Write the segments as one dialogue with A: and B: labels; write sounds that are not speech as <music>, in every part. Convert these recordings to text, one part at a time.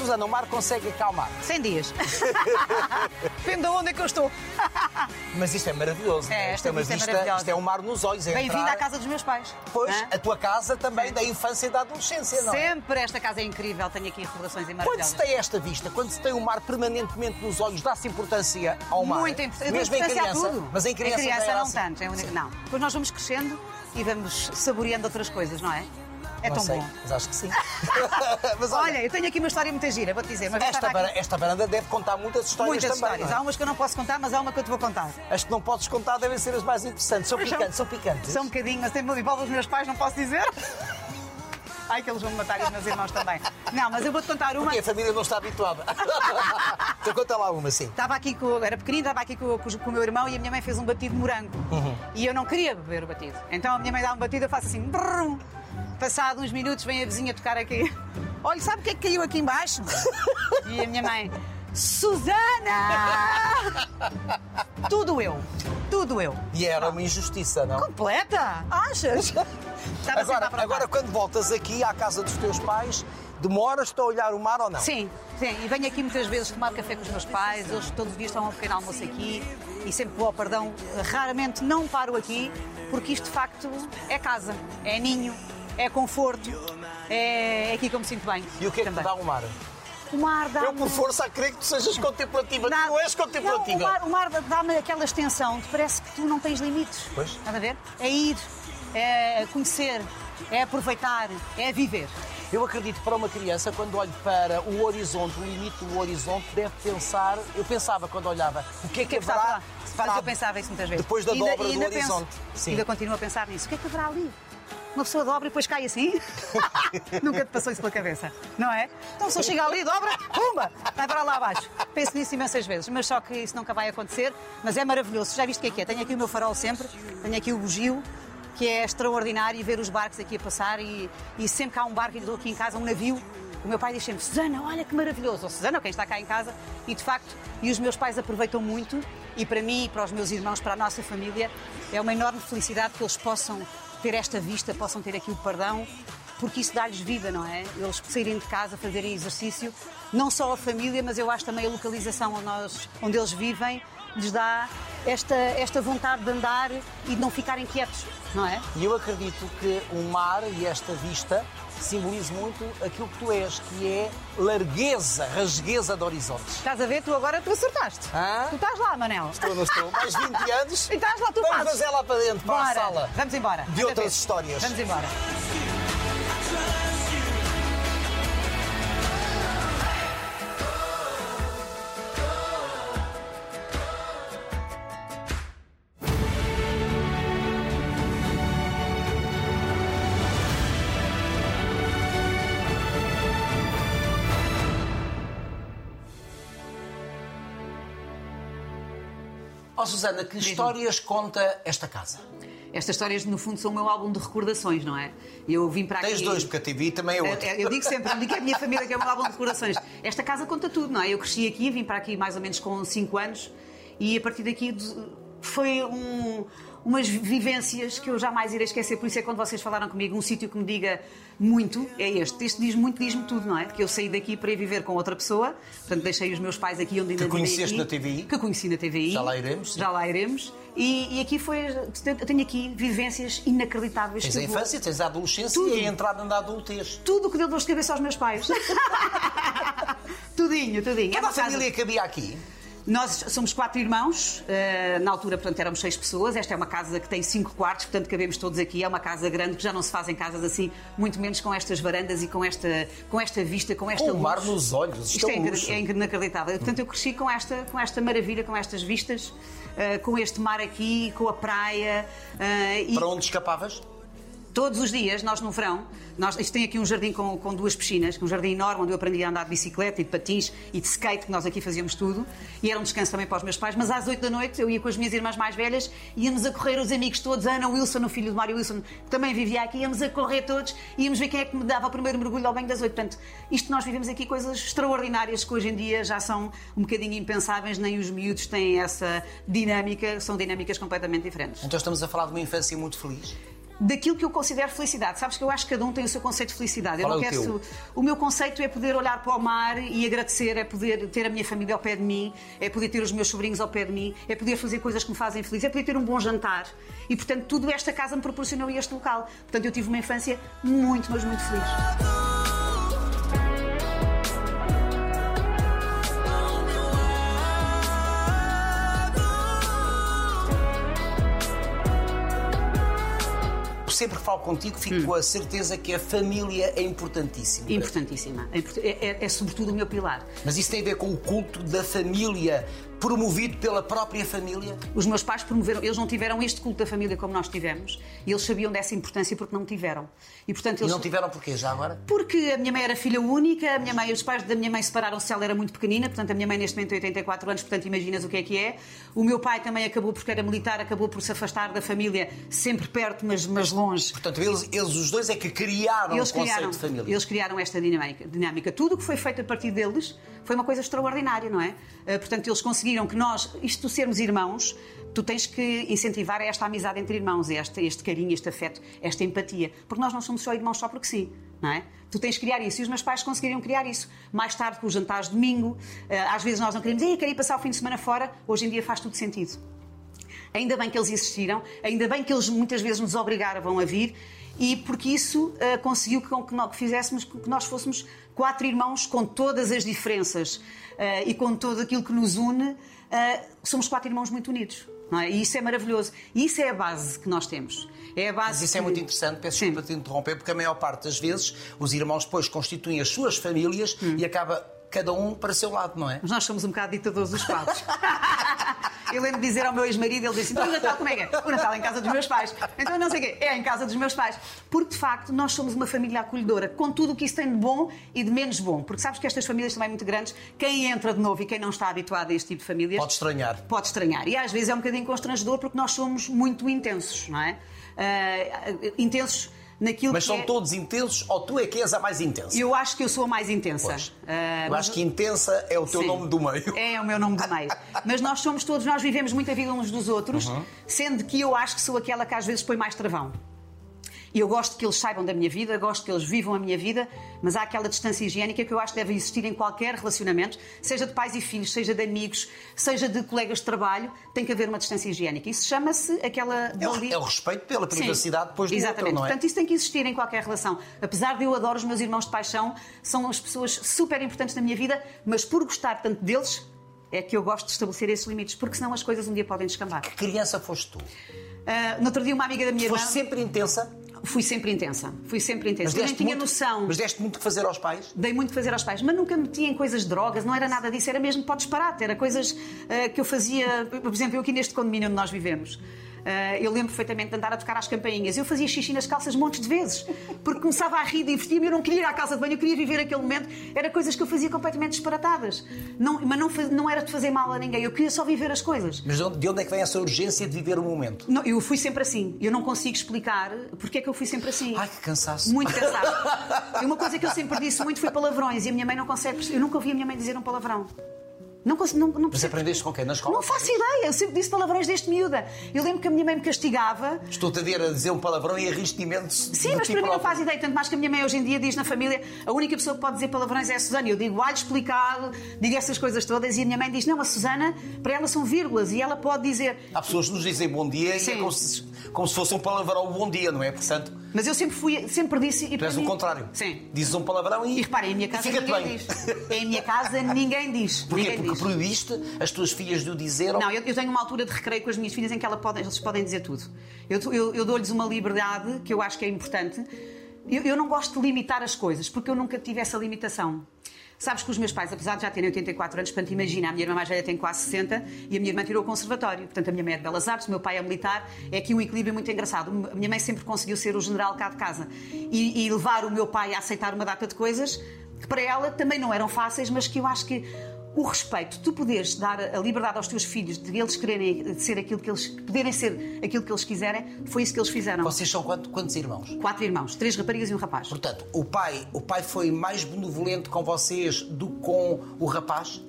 A: Susana, o mar consegue acalmar.
B: 100 dias. <laughs> Depende de onde é que eu estou.
A: Mas isto é maravilhoso.
B: É,
A: não
B: esta
A: uma
B: vista é
A: vista,
B: maravilhosa.
A: isto é um mar nos olhos. É
B: Bem-vindo à casa dos meus pais.
A: Pois,
B: Hã?
A: a tua casa também
B: Sim.
A: da infância e da adolescência, não é?
B: Sempre esta casa é incrível, tenho aqui recordações
A: Quando
B: maravilhosas.
A: se tem esta vista, quando se tem o mar permanentemente nos olhos, dá-se importância ao mar.
B: Muito importante.
A: Mesmo em criança. Mas em
B: É Não. É? É tão
A: sei,
B: bom.
A: mas acho que sim. <laughs> mas olha,
B: Olha, eu tenho aqui uma história muito gira, vou-te dizer. Vez
A: esta,
B: aqui-
A: esta varanda deve contar muitas histórias
B: Muitas
A: também.
B: histórias.
A: não é?
B: Há umas que eu não posso contar, mas há uma que eu te vou contar.
A: As que não podes contar devem ser as mais interessantes. São picantes, são picantes.
B: São um bocadinho, mas tem envolve os meus pais, não posso dizer. <laughs> Ai, que eles vão me matar e os meus irmãos também. Não, mas eu vou-te contar uma.
A: Porque a família não está habituada. <laughs> então conta lá uma, sim.
B: Estava aqui com, era pequenino, estava aqui com, com- com o meu irmão e a minha mãe fez um batido de morango.
A: Uhum.
B: E eu não queria beber o batido. Então a minha mãe dá um batido, eu faço assim. brum. Passado uns minutos vem a vizinha tocar aqui. Olha, sabe o que é que caiu aqui embaixo? E a minha mãe, Susana! Tudo eu, tudo eu.
A: E era uma injustiça, não?
B: Completa? Achas? Estava
A: Agora, agora, quando voltas aqui à casa dos teus pais, demoras-te a olhar o mar ou não?
B: Sim, sim. E venho aqui muitas vezes tomar café com os meus pais. Eles todos os dias estão a um pequeno almoço aqui. E sempre vou ao perdão. Raramente não paro aqui, porque isto de facto é casa, é ninho, é conforto. É, é aqui que eu me sinto bem.
A: E o que é que te
B: também.
A: dá o mar?
B: O mar dá
A: Eu, por força, a crer que tu sejas contemplativa. Tu não és contemplativa.
B: Não, o mar, o mar dá-me aquela extensão parece que tu não tens limites.
A: Pois.
B: Estás a ver? É ir, é conhecer, é aproveitar, é viver.
A: Eu acredito que para uma criança, quando olho para o horizonte, o limite do horizonte, deve pensar. Eu pensava quando olhava, o que é que,
B: que que
A: haverá
B: lá? Eu pensava isso muitas vezes.
A: depois da
B: ainda-
A: dobra
B: e
A: do
B: ainda penso.
A: horizonte. Sim.
B: Ainda continuo a pensar nisso. O que é que haverá ali? Uma pessoa dobra e depois cai assim? <laughs> Nunca te passou isso pela cabeça, não é? Então se eu chegar ali, dobra, pumba, vai para lá abaixo. Penso nisso imensas vezes, mas só que isso nunca vai acontecer. Mas é maravilhoso. Já viste o que é que é? Tenho aqui o meu farol sempre, tenho aqui o bugio, que é extraordinário ver os barcos aqui a passar e, e sempre que há um barco e estou aqui em casa, um navio, o meu pai diz sempre, Susana, olha que maravilhoso. Ou Susana, quem está cá em casa. E de facto, e os meus pais aproveitam muito. E para mim, e para os meus irmãos, para a nossa família, é uma enorme felicidade que eles possam ter esta vista, possam ter aqui o perdão, porque isso dá-lhes vida, não é? Eles saírem de casa, fazerem exercício, não só a família, mas eu acho também a localização onde, nós, onde eles vivem, lhes dá esta, esta vontade de andar e de não ficarem quietos, não é?
A: E eu acredito que o mar e esta vista simboliza muito aquilo que tu és, que é largueza, rasgueza de horizontes.
B: Estás a ver? Tu agora tu acertaste.
A: Hã?
B: Tu estás lá, Manel.
A: Estou, não estou. Mais 20 anos. <laughs>
B: E estás lá, tu
A: Vamos fazer lá para dentro, para a
B: Bora.
A: sala.
B: Vamos embora.
A: De
B: Outra
A: outras histórias.
B: Vamos embora.
A: Susana, que histórias conta esta casa?
B: Estas histórias, no fundo, são o meu álbum de recordações, não é? Eu vim para aqui...
A: Tens dois, porque a TV também é outro.
B: Eu digo sempre, digo que é a minha família que é o meu álbum de recordações. Esta casa conta tudo, não é? Eu cresci aqui, vim para aqui mais ou menos com 5 anos e a partir daqui foi um- umas vivências que eu jamais irei esquecer. Por isso é que quando vocês falaram comigo, um sítio que me diga muito é este. Este diz muito, diz-me tudo, não é? Que eu saí daqui para ir viver com outra pessoa, portanto deixei os meus pais aqui onde ainda
A: Que conheceste
B: aqui,
A: na TVI?
B: Que conheci na TVI.
A: Já lá iremos, sim.
B: Já lá iremos. E, e aqui foi. Eu tenho aqui vivências inacreditáveis.
A: Tens
B: que
A: a
B: eu vou-
A: infância, tens a adolescência
B: Tudo.
A: e a entrada na adultez.
B: tudo o que deu dor de cabeça aos meus pais. <laughs> tudinho, tudinho.
A: Toda
B: uma
A: a família havia aqui.
B: Nós somos quatro irmãos, eh, na altura, portanto, éramos seis pessoas. Esta é uma casa que tem cinco quartos, portanto, cabemos todos aqui. É uma casa grande que já não se fazem casas assim, muito menos com estas varandas e com esta, com esta vista, com esta
A: Com o
B: luz.
A: mar nos olhos, isto é
B: é,
A: luxo.
B: é inacreditável. Portanto, eu cresci com esta, com esta maravilha, com estas vistas, eh, com este mar aqui, com a praia. eh,
A: Para onde escapavas?
B: Todos os dias, nós no verão, nós, isto tem aqui um jardim com, com duas piscinas, um jardim enorme onde eu aprendi a andar de bicicleta e de patins e de skate, que nós aqui fazíamos tudo. E era um descanso também para os meus pais. Mas às 8 da noite eu ia com as minhas irmãs mais velhas, íamos a correr os amigos todos, Ana Wilson, o filho de Mário Wilson, que também vivia aqui, íamos a correr todos, íamos ver quem é que me dava o primeiro mergulho ao banho das 8. Portanto, isto nós vivemos aqui coisas extraordinárias que hoje em dia já são um bocadinho impensáveis, nem os miúdos têm essa dinâmica, são dinâmicas completamente diferentes.
A: Então estamos a falar de uma infância muito feliz.
B: Daquilo que eu considero felicidade. Sabes que eu acho que cada um tem o seu conceito de felicidade.
A: Qual
B: eu não
A: é o
B: quero su- o meu conceito é poder olhar para o mar e agradecer, é poder ter a minha família ao pé de mim, é poder ter os meus sobrinhos ao pé de mim, é poder fazer coisas que me fazem feliz, é poder ter um bom jantar. E, portanto, tudo esta casa me proporcionou este local. Portanto, eu tive uma infância muito, mas muito feliz.
A: Sempre que falo contigo, fico
B: Hum.
A: com a certeza que a família é importantíssima.
B: Importantíssima. É, é- é- é sobretudo o meu pilar.
A: Mas isso tem a ver com o culto da família, promovido pela própria família?
B: Os meus pais promoveram, eles não tiveram este culto da família como nós tivemos, e eles sabiam dessa importância porque não tiveram. E, portanto,
A: E
B: eles...
A: não tiveram porquê já agora?
B: Porque a minha mãe era filha única, a minha mãe, os pais da minha mãe separaram-se, ela era muito pequenina, portanto a minha mãe neste momento tem 84 anos, portanto imaginas o que é que é. O meu pai também acabou porque era militar, acabou por se afastar da família, sempre perto, mas, mas longe.
A: Portanto, eles, eles os dois é que criaram
B: Eles
A: o conceito
B: criaram,
A: de família.
B: eles criaram esta dinâmica, dinâmica. Tudo o que foi feito a partir deles foi uma coisa extraordinária, não é? Eh, Portanto, eles conseguiram que nós, isto de sermos irmãos, tu tens que incentivar esta amizade entre irmãos, este, este carinho, este afeto, esta empatia. Porque nós não somos só irmãos só porque sim, não é? Tu tens que criar isso e os meus pais conseguiriam criar isso. Mais tarde, com os jantares de domingo, eh, às vezes nós não queríamos, "Ei, eu quero ir passar o fim de semana fora, hoje em dia faz tudo sentido. Ainda bem que eles existiram, ainda bem que eles muitas vezes nos obrigaram a vir e porque isso ah, conseguiu que, que nós que fizéssemos que nós fôssemos quatro irmãos com todas as diferenças e com tudo aquilo que nos une, ah, somos quatro irmãos muito unidos. É? E isso é maravilhoso. E isso é a base que nós temos. É a base
A: Mas isso é
B: que-
A: muito interessante, peço desculpa te interromper, porque a maior parte das vezes os irmãos depois constituem as suas famílias
B: Hum.
A: e acaba cada um para o seu lado, não é?
B: Mas nós somos um bocado ditadores dos quadros. <laughs> Eu lembro de dizer ao meu ex-marido, ele disse, então o Natal como é que é? O Natal é em casa dos meus pais. Então não sei o quê, é em casa dos meus pais. Porque, de facto, nós somos uma família acolhedora, com tudo o que isso tem de bom e de menos bom. Porque sabes que estas famílias também muito grandes, quem entra de novo e quem não está habituado a este tipo de famílias...
A: Pode estranhar.
B: Pode estranhar. E às vezes é um bocadinho constrangedor porque nós somos muito intensos, não é? Ah, intensos naquilo
A: Mas
B: que
A: são
B: é...
A: todos intensos ou tu é que és a mais intensa?
B: Eu acho que eu sou a mais intensa. Ah,
A: Eu
B: mas-
A: acho que intensa é o teu
B: Sim.
A: nome do meio.
B: É o meu nome do meio. <laughs> Mas nós somos todos, nós vivemos muito a vida uns dos outros,
A: Uhum.
B: sendo que eu acho que sou aquela que às vezes põe mais travão. E eu gosto que eles saibam da minha vida, gosto que eles vivam a minha vida, mas há aquela distância higiênica que eu acho que deve existir em qualquer relacionamento, seja de pais e filhos, seja de amigos, seja de colegas de trabalho, tem que haver uma distância higiênica. Isso chama-se aquela.
A: É o, é o respeito pela
B: Sim,
A: privacidade depois do
B: Exatamente.
A: outro, não é?
B: Portanto, isso tem que existir em qualquer relação. Apesar de eu adoro os meus irmãos de paixão, são as pessoas super importantes na minha vida, mas por gostar tanto deles, é que eu gosto de estabelecer esses limites, porque senão as coisas um dia podem descambar.
A: Que criança foste tu?
B: Ah, no outro dia, uma amiga da minha irmã.
A: Foste sempre intensa?
B: Fui sempre intensa. Fui sempre intensa.
A: Mas
B: eu nem
A: deste
B: tinha
A: muito,
B: noção.
A: Mas deste muito que fazer aos pais?
B: Dei muito fazer aos pais, mas nunca metia em coisas de drogas, não era nada disso, era mesmo para disparate, era coisas ah, que eu fazia, por exemplo, eu aqui neste condomínio onde nós vivemos. Ah, eu lembro perfeitamente de andar a tocar às campainhas. Eu fazia xixi nas calças montes de vezes, porque começava a rir, divertia-me. Eu não queria ir à casa de banho, eu queria viver aquele momento. Era coisas que eu fazia completamente disparatadas. Não, mas não, não era de fazer mal a ninguém, eu queria só viver as coisas.
A: Mas de onde, de onde é que vem essa urgência de viver o momento?
B: Não, eu fui sempre assim. Eu não consigo explicar porque é que eu fui sempre assim.
A: Ai, que cansaço.
B: Muito cansado. <laughs> E uma coisa que eu sempre disse muito foi palavrões. E a minha mãe não consegue. Eu nunca ouvi a minha mãe dizer um palavrão. Não, não, não
A: Mas aprendeste com quem? Na escola?
B: Não faço ideia. Eu sempre disse palavrões desde miúda. Eu lembro que a minha mãe me castigava.
A: Estou-te a ver a dizer um palavrão e a rir-te imenso.
B: Sim, mas para mim não
A: próprio.
B: faz ideia. Tanto mais que a minha mãe hoje em dia diz na família a única pessoa que pode dizer palavrões é a Susana. Eu digo alho explicado, digo essas coisas todas. E a minha mãe diz: não, a Susana, para ela são vírgulas. E ela pode dizer.
A: Há pessoas que nos dizem bom dia e é
B: Sim.
A: como se, como se fosse um palavrão bom dia, não é? Portanto,
B: Mas eu sempre fui, sempre disse. E
A: tu és o contrário.
B: Sim.
A: Dizes um palavrão e.
B: E reparem, em minha casa ninguém
A: bem.
B: diz. Em minha casa ninguém diz.
A: Porquê?
B: Ninguém
A: Porque
B: diz.
A: proibiste as tuas filhas de o dizer?
B: Não, eu, eu tenho uma altura de recreio com as minhas filhas em que ela podem, eles podem dizer tudo. Eu, eu- eu dou-lhes uma liberdade que eu acho que é importante. Eu, eu não gosto de limitar as coisas, porque eu nunca tive essa limitação. Sabes que os meus pais, apesar de já terem 84 anos, portanto, imagina, a minha irmã mais velha tem quase 60 e a minha irmã tirou o conservatório. Portanto, a minha mãe é de Belas Artes, o meu pai é militar. É aqui um equilíbrio muito engraçado. A minha mãe sempre conseguiu ser o general cá de casa e, e levar o meu pai a aceitar uma data de coisas que para ela também não eram fáceis, mas que eu acho que o respeito, tu poderes dar a liberdade aos teus filhos de eles quererem ser aquilo que eles, poderem ser aquilo que eles quiserem, foi isso que eles fizeram.
A: Vocês são quanto- quantos irmãos?
B: Quatro irmãos, três raparigas e um rapaz.
A: Portanto, o pai, o pai foi mais benevolente com vocês do que com o rapaz?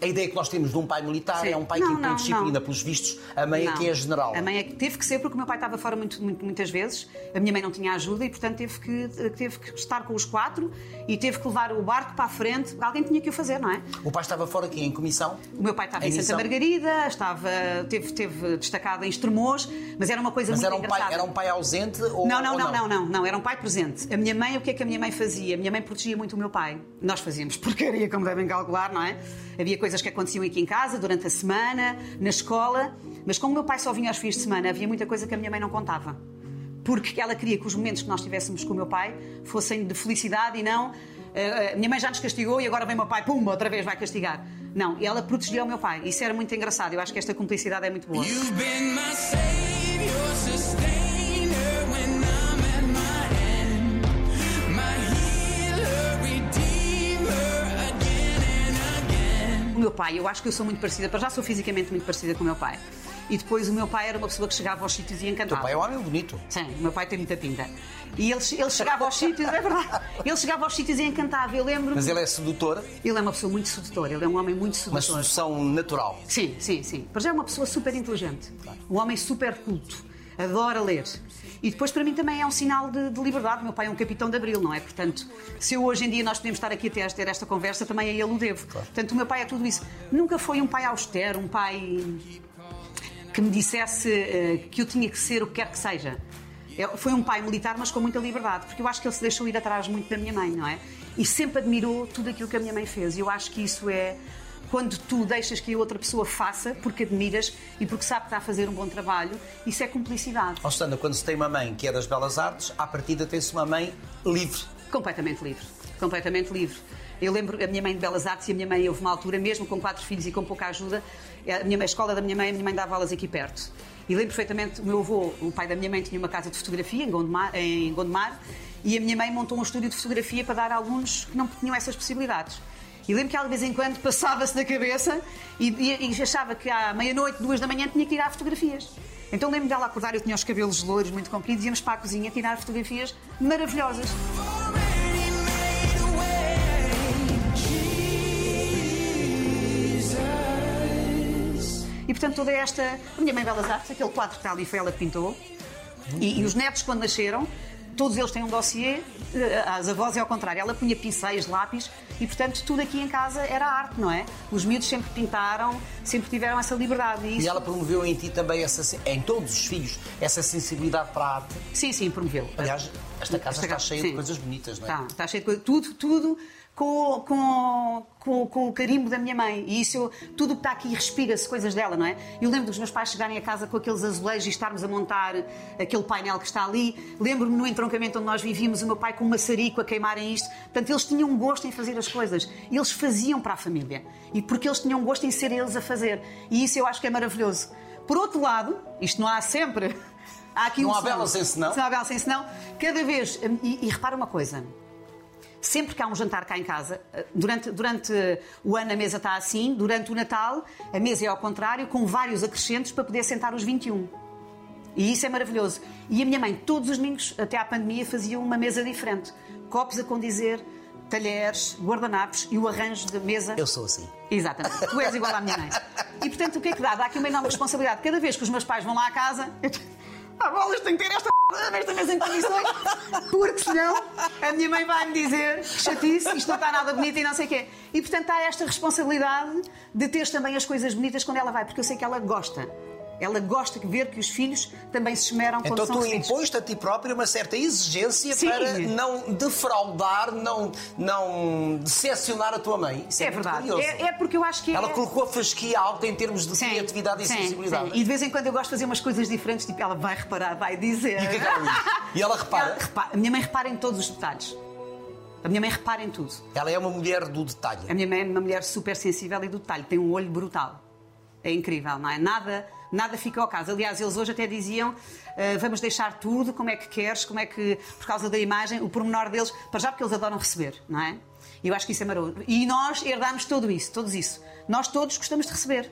A: A ideia que nós temos de um pai militar
B: Sim.
A: é um pai
B: Não,
A: que impõe disciplina,
B: não.
A: pelos vistos, a mãe é
B: Não.
A: que é general.
B: A mãe é que teve que ser porque o meu pai estava fora muito, muito- muitas vezes. A minha mãe não tinha ajuda e, portanto, teve que, teve que estar com os quatro e teve que levar o barco para a frente. Alguém tinha que o fazer, não é?
A: O pai estava fora aqui em comissão.
B: O meu pai estava em,
A: Em
B: Santa. Margarida, estava, teve, teve destacado em Estremoz, mas era uma coisa
A: Mas
B: muito
A: era um, pai,
B: engraçada.
A: era um pai ausente ou
B: Não, não, não, não, não, não, era um pai presente. A minha mãe, o que é que a minha mãe fazia? A minha mãe protegia muito o meu pai. Nós fazíamos <laughs> porcaria, como devem calcular, não é? Havia coisas que aconteciam aqui em casa, durante a semana, na escola, mas como o meu pai só vinha aos fins de semana, havia muita coisa que a minha mãe não contava. Porque ela queria que os momentos que nós tivéssemos com o meu pai fossem de felicidade e não. "Ah, a minha mãe já nos castigou e agora vem o meu pai, pumba, outra vez vai castigar. Não, ela protegia o meu pai. Isso era muito engraçado. Eu acho que esta cumplicidade é muito boa.
C: You've been my savior,
B: meu pai, eu acho que eu sou muito parecida, para já sou fisicamente muito parecida com o meu pai. E depois o meu pai era uma pessoa que chegava aos sítios e
A: O
B: encantava.
A: pai é um homem bonito.
B: Sim, o meu pai tem muita pinta. E ele, ele chegava aos sítios, é verdade. Ele chegava aos sítios e encantava. Eu lembro-me.
A: Mas ele é sedutor,
B: Ele é uma pessoa muito sedutora, ele é um homem muito
A: uma
B: sedutor.
A: sedução natural.
B: Sim, sim, sim. Para já é uma pessoa super inteligente. Um homem super culto. Adora ler. E depois, para mim, também é um sinal de, de liberdade. O meu pai é um capitão de abril, não é? Portanto, se eu hoje em dia nós podemos estar aqui até a ter esta conversa, também a ele o devo. Portanto, o meu pai é tudo isso. Nunca foi um pai austero, um pai que me dissesse eh, que eu tinha que ser o que quer que seja. É- Foi um pai militar, mas com muita liberdade, porque eu acho que ele se deixou ir atrás muito da minha mãe, não é? E sempre admirou tudo aquilo que a minha mãe fez. E eu acho que isso é quando tu deixas que a outra pessoa faça, porque admiras e porque sabe que está a fazer um bom trabalho, isso é cumplicidade.
A: Sandra, quando se tem uma mãe que é das belas artes, à partida tem-se uma mãe livre.
B: Completamente livre. Completamente livre. Eu lembro a minha mãe de Belas Artes e a minha mãe houve uma altura, mesmo com quatro filhos e com pouca ajuda, a, minha, a escola da minha mãe, a minha mãe dava aulas aqui perto. E lembro perfeitamente, o meu avô, o pai da minha mãe, tinha uma casa de fotografia em Gondomar, em Gondomar e a minha mãe montou um estúdio de fotografia para dar a alunos que não tinham essas possibilidades. E lembro que ela de vez em quando passava-se da cabeça e, e- e achava que à meia-noite, duas da manhã, tinha que tirar fotografias. Então lembro dela acordar, eu tinha os cabelos loiros muito compridos, íamos para a cozinha tirar fotografias maravilhosas. E portanto toda esta. A minha mãe Belas Artes, aquele quadro que está ali foi ela que pintou. E, e os netos, quando nasceram, todos eles têm um dossiê, eh, as avós é ao contrário. Ela punha pincéis, lápis e portanto tudo aqui em casa era arte, não é? Os miúdos sempre pintaram, sempre tiveram essa liberdade. E isso...
A: E ela promoveu em ti também, essa, em todos os filhos, essa sensibilidade para a arte.
B: Sim, sim, promoveu.
A: Aliás, esta casa está cheia de
B: sim.
A: coisas bonitas, não é?
B: Está, está cheio de coisas. Tudo, tudo com, com, com, com o carimbo da minha mãe. E isso, eu- tudo que está aqui respira-se coisas dela, não é? Eu lembro dos meus pais chegarem a casa com aqueles azulejos e estarmos a montar aquele painel que está ali. Lembro-me no entroncamento onde nós vivíamos, o meu pai com um maçarico a queimarem isto. Portanto, eles tinham um gosto em fazer as coisas. E eles faziam para a família. E porque eles tinham um gosto em ser eles a fazer. E isso eu acho que é maravilhoso. Por outro lado, isto não há sempre. <laughs> Há aqui
A: Não
B: um
A: há bela sem senão.
B: Não há bela sem senão. Cada vez. E, e repara uma coisa. Sempre que há um jantar cá em casa, durante, durante o ano a mesa está assim, durante o Natal a mesa é ao contrário, com vários acrescentos para poder sentar os 21. E isso é maravilhoso. E a minha mãe, todos os domingos, até à pandemia, fazia uma mesa diferente. Copos a condizer, talheres, guardanapos e o arranjo da mesa.
A: Eu sou assim.
B: Exatamente. Tu és igual à minha mãe. E portanto, o que é que dá? Dá aqui uma enorme responsabilidade. Cada vez que os meus pais vão lá à casa. Ah, bolas, tenho que ter esta nesta mesa em condições, porque senão a minha mãe vai-me dizer que chatice, isto não está nada bonito e não sei o quê. E portanto, há esta responsabilidade de teres também as coisas bonitas quando ela vai, porque eu sei que ela gosta. Ela gosta de ver que os filhos também se esmeram quando
A: Então
B: são
A: tu
B: recebidos.
A: impões a ti própria uma certa exigência
B: Sim.
A: para não defraudar, não, não decepcionar a tua mãe. Isso é,
B: É verdade. É, é porque eu acho que
A: Ela
B: é...
A: colocou a fasquia alta em termos de
B: Sim,
A: criatividade e
B: sim,
A: sensibilidade.
B: E de vez em quando eu gosto de fazer umas coisas diferentes, tipo, ela vai reparar, vai dizer.
A: E que é que ela? E ela repara?
B: Ela repara- A minha mãe repara em todos os detalhes. A minha mãe repara em tudo.
A: Ela é uma mulher do detalhe.
B: A minha mãe é uma mulher super sensível e do detalhe, tem um olho brutal. É incrível, não é? Nada, nada fica ao caso. Aliás, eles hoje até diziam: ah, vamos deixar tudo, como é que queres, como é que, por causa da imagem, o pormenor deles, para já porque eles adoram receber, não é? E eu acho que isso é maravilhoso. E nós herdamos tudo isso, todos isso. Nós todos gostamos de receber.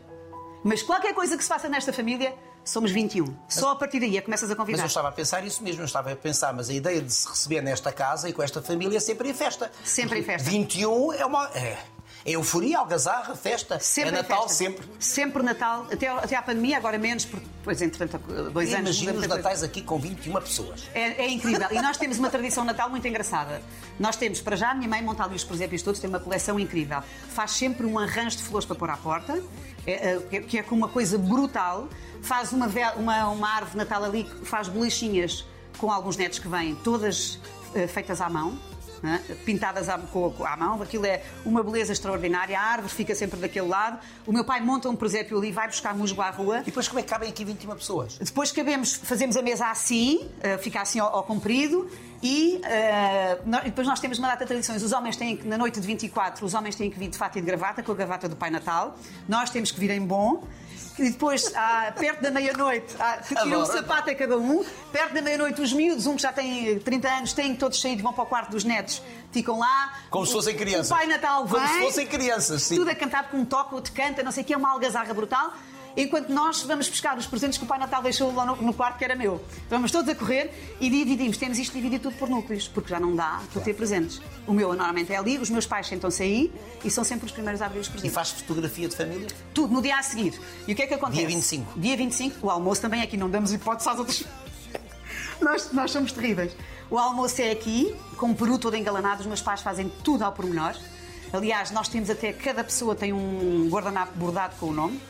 B: Mas qualquer coisa que se faça nesta família, somos 21. Só a partir daí é que começas a
A: Mas
B: convidar.
A: eu estava a pensar isso mesmo, eu estava a pensar, mas a ideia de se receber nesta casa e com esta família é sempre em festa.
B: Sempre em festa.
A: 21 é uma. É, É euforia, algazarra, festa.
B: Sempre
A: é Natal,
B: festa.
A: sempre.
B: Sempre Natal, até, até à pandemia, agora menos, porque depois, entretanto, dois anos.
A: Imagina os natais aqui com 21 pessoas.
B: É, é incrível. E nós temos uma tradição natal muito engraçada. Nós temos, para já, a minha mãe monta ali os presépios todos, tem uma coleção incrível. Faz sempre um arranjo de flores para pôr à porta, é, é, que é- que é com uma coisa brutal. Faz uma, uma, uma árvore Natal ali, faz bolichinhas com alguns netos que vêm, todas eh, feitas à mão. Né? Pintadas à, à mão, aquilo é uma beleza extraordinária. A árvore fica sempre daquele lado. O meu pai monta um presépio ali, vai buscar musgo à rua.
A: E depois como é que cabem aqui 21 pessoas?
B: Depois cabemos, fazemos a mesa assim, eh, fica assim ao, ao comprido, e, eh, nó- e depois nós temos uma data de tradições. Os homens têm que, na noite de 24, os homens têm que vir de fato e de gravata, com a gravata do Pai Natal. Nós temos que vir em bom. E depois, ah, perto da meia-noite, ah, tiram um sapato a cada um. Perto da meia-noite, os miúdos, um que já tem 30 anos, têm todos sair, vão para o quarto dos netos, ficam lá.
A: Como se
B: O-
A: fossem crianças.
B: O Pai Natal vem.
A: Como se fossem crianças, sim.
B: Tudo é cantado com um toque, outro canta, não sei o que, é uma algazarra brutal. Enquanto nós vamos buscar os presentes que o Pai Natal deixou lá no, no quarto, que era meu. Vamos todos a correr e dividimos. Temos isto dividido tudo por núcleos, porque já não dá para ter presentes. O meu normalmente é ali, os meus pais sentam-se aí e são sempre os primeiros a abrir os
A: E
B: presentes.
A: faz fotografia de família?
B: Tudo no dia a seguir. E o que é que acontece?
A: Dia 25.
B: Dia 25, o almoço também é aqui, não damos hipótese às outras. <laughs> nós, nós somos terríveis. O almoço é aqui, com o peru todo engalanado, os meus pais fazem tudo ao pormenor. Aliás, nós temos até, cada pessoa tem um guardanapo bordado com o nome.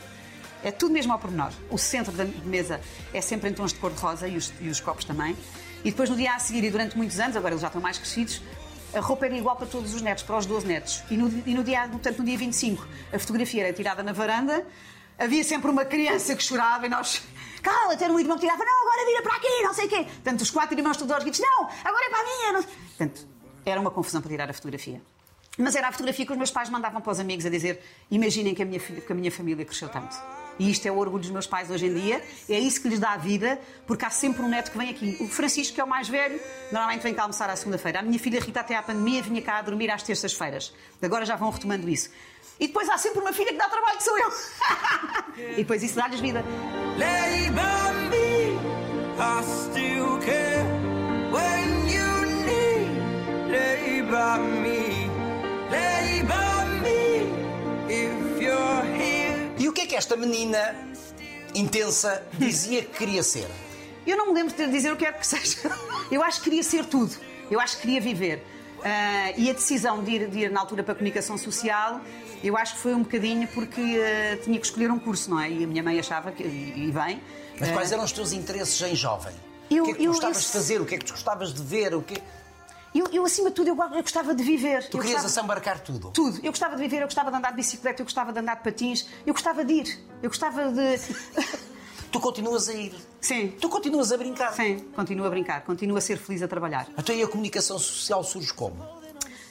B: É tudo mesmo ao pormenor. O centro da mesa é sempre em tons de cor-de-rosa e os, e os copos também. E depois, no dia a seguir, e durante muitos anos, agora eles já estão mais crescidos, a roupa era igual para todos os netos, para os 12 netos. E no, e no dia, portanto, no dia 25, a fotografia era tirada na varanda, havia sempre uma criança que chorava e nós. Cala, ter um irmão que tirava, não, agora vira para aqui, não sei o quê. Portanto, os quatro irmãos todos gritos, não, agora é para a minha. Não... Portanto, era uma confusão para tirar a fotografia. Mas era a fotografia que os meus pais mandavam para os amigos a dizer: imaginem que a minha, que a minha família cresceu tanto. E isto é o orgulho dos meus pais hoje em dia, é isso que lhes dá a vida, porque há sempre um neto que vem aqui. O Francisco, que é o mais velho, normalmente vem cá almoçar à segunda-feira. A minha filha Rita, até à pandemia, vinha cá a dormir às terças-feiras. Agora já vão retomando isso. E depois há sempre uma filha que dá trabalho, que sou eu. <laughs> e depois isso dá-lhes vida.
C: Lay by I still care. When you need, lay by me, lay by
A: que esta menina intensa dizia que queria ser?
B: Eu não me lembro de dizer o que é que seja. Eu acho que queria ser tudo. Eu acho que queria viver. Ah, e a decisão de ir, de ir na altura para a comunicação social, eu acho que foi um bocadinho porque ah, tinha que escolher um curso, não é? E a minha mãe achava que, e, e bem.
A: Mas
B: ah,
A: quais eram os teus interesses em jovem?
B: Eu-
A: o que é que tu
B: eu-
A: gostavas
B: eu-
A: de fazer? O que é que tu gostavas de ver? O que...
B: eu, eu, acima de tudo, eu, eu gostava de viver.
A: Tu
B: eu
A: querias
B: gostava...
A: assambarcar tudo.
B: Tudo. Eu gostava de viver, eu gostava de andar de bicicleta, eu gostava de andar de patins, eu gostava de ir. Eu gostava de. <laughs>
A: Tu continuas a ir.
B: Sim.
A: Tu continuas a brincar.
B: Sim, continuo a brincar, continuo a ser feliz a trabalhar.
A: Então e a comunicação social surge como?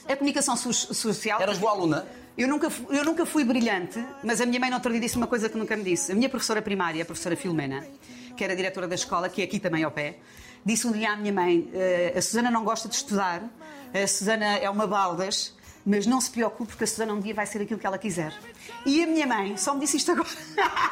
B: A comunicação so- social.
A: Eras boa aluna?
B: Eu nunca, fu- eu nunca fui brilhante, mas a minha mãe no outro dia disse uma coisa que nunca me disse. A minha professora primária, a professora Filomena, que era diretora da escola, que é aqui também ao pé, disse um dia à minha mãe: "Eh, a Susana não gosta de estudar, a Susana é uma baldas, mas não se preocupe porque a Susana um dia vai ser aquilo que ela quiser. E a minha mãe só me disse isto agora.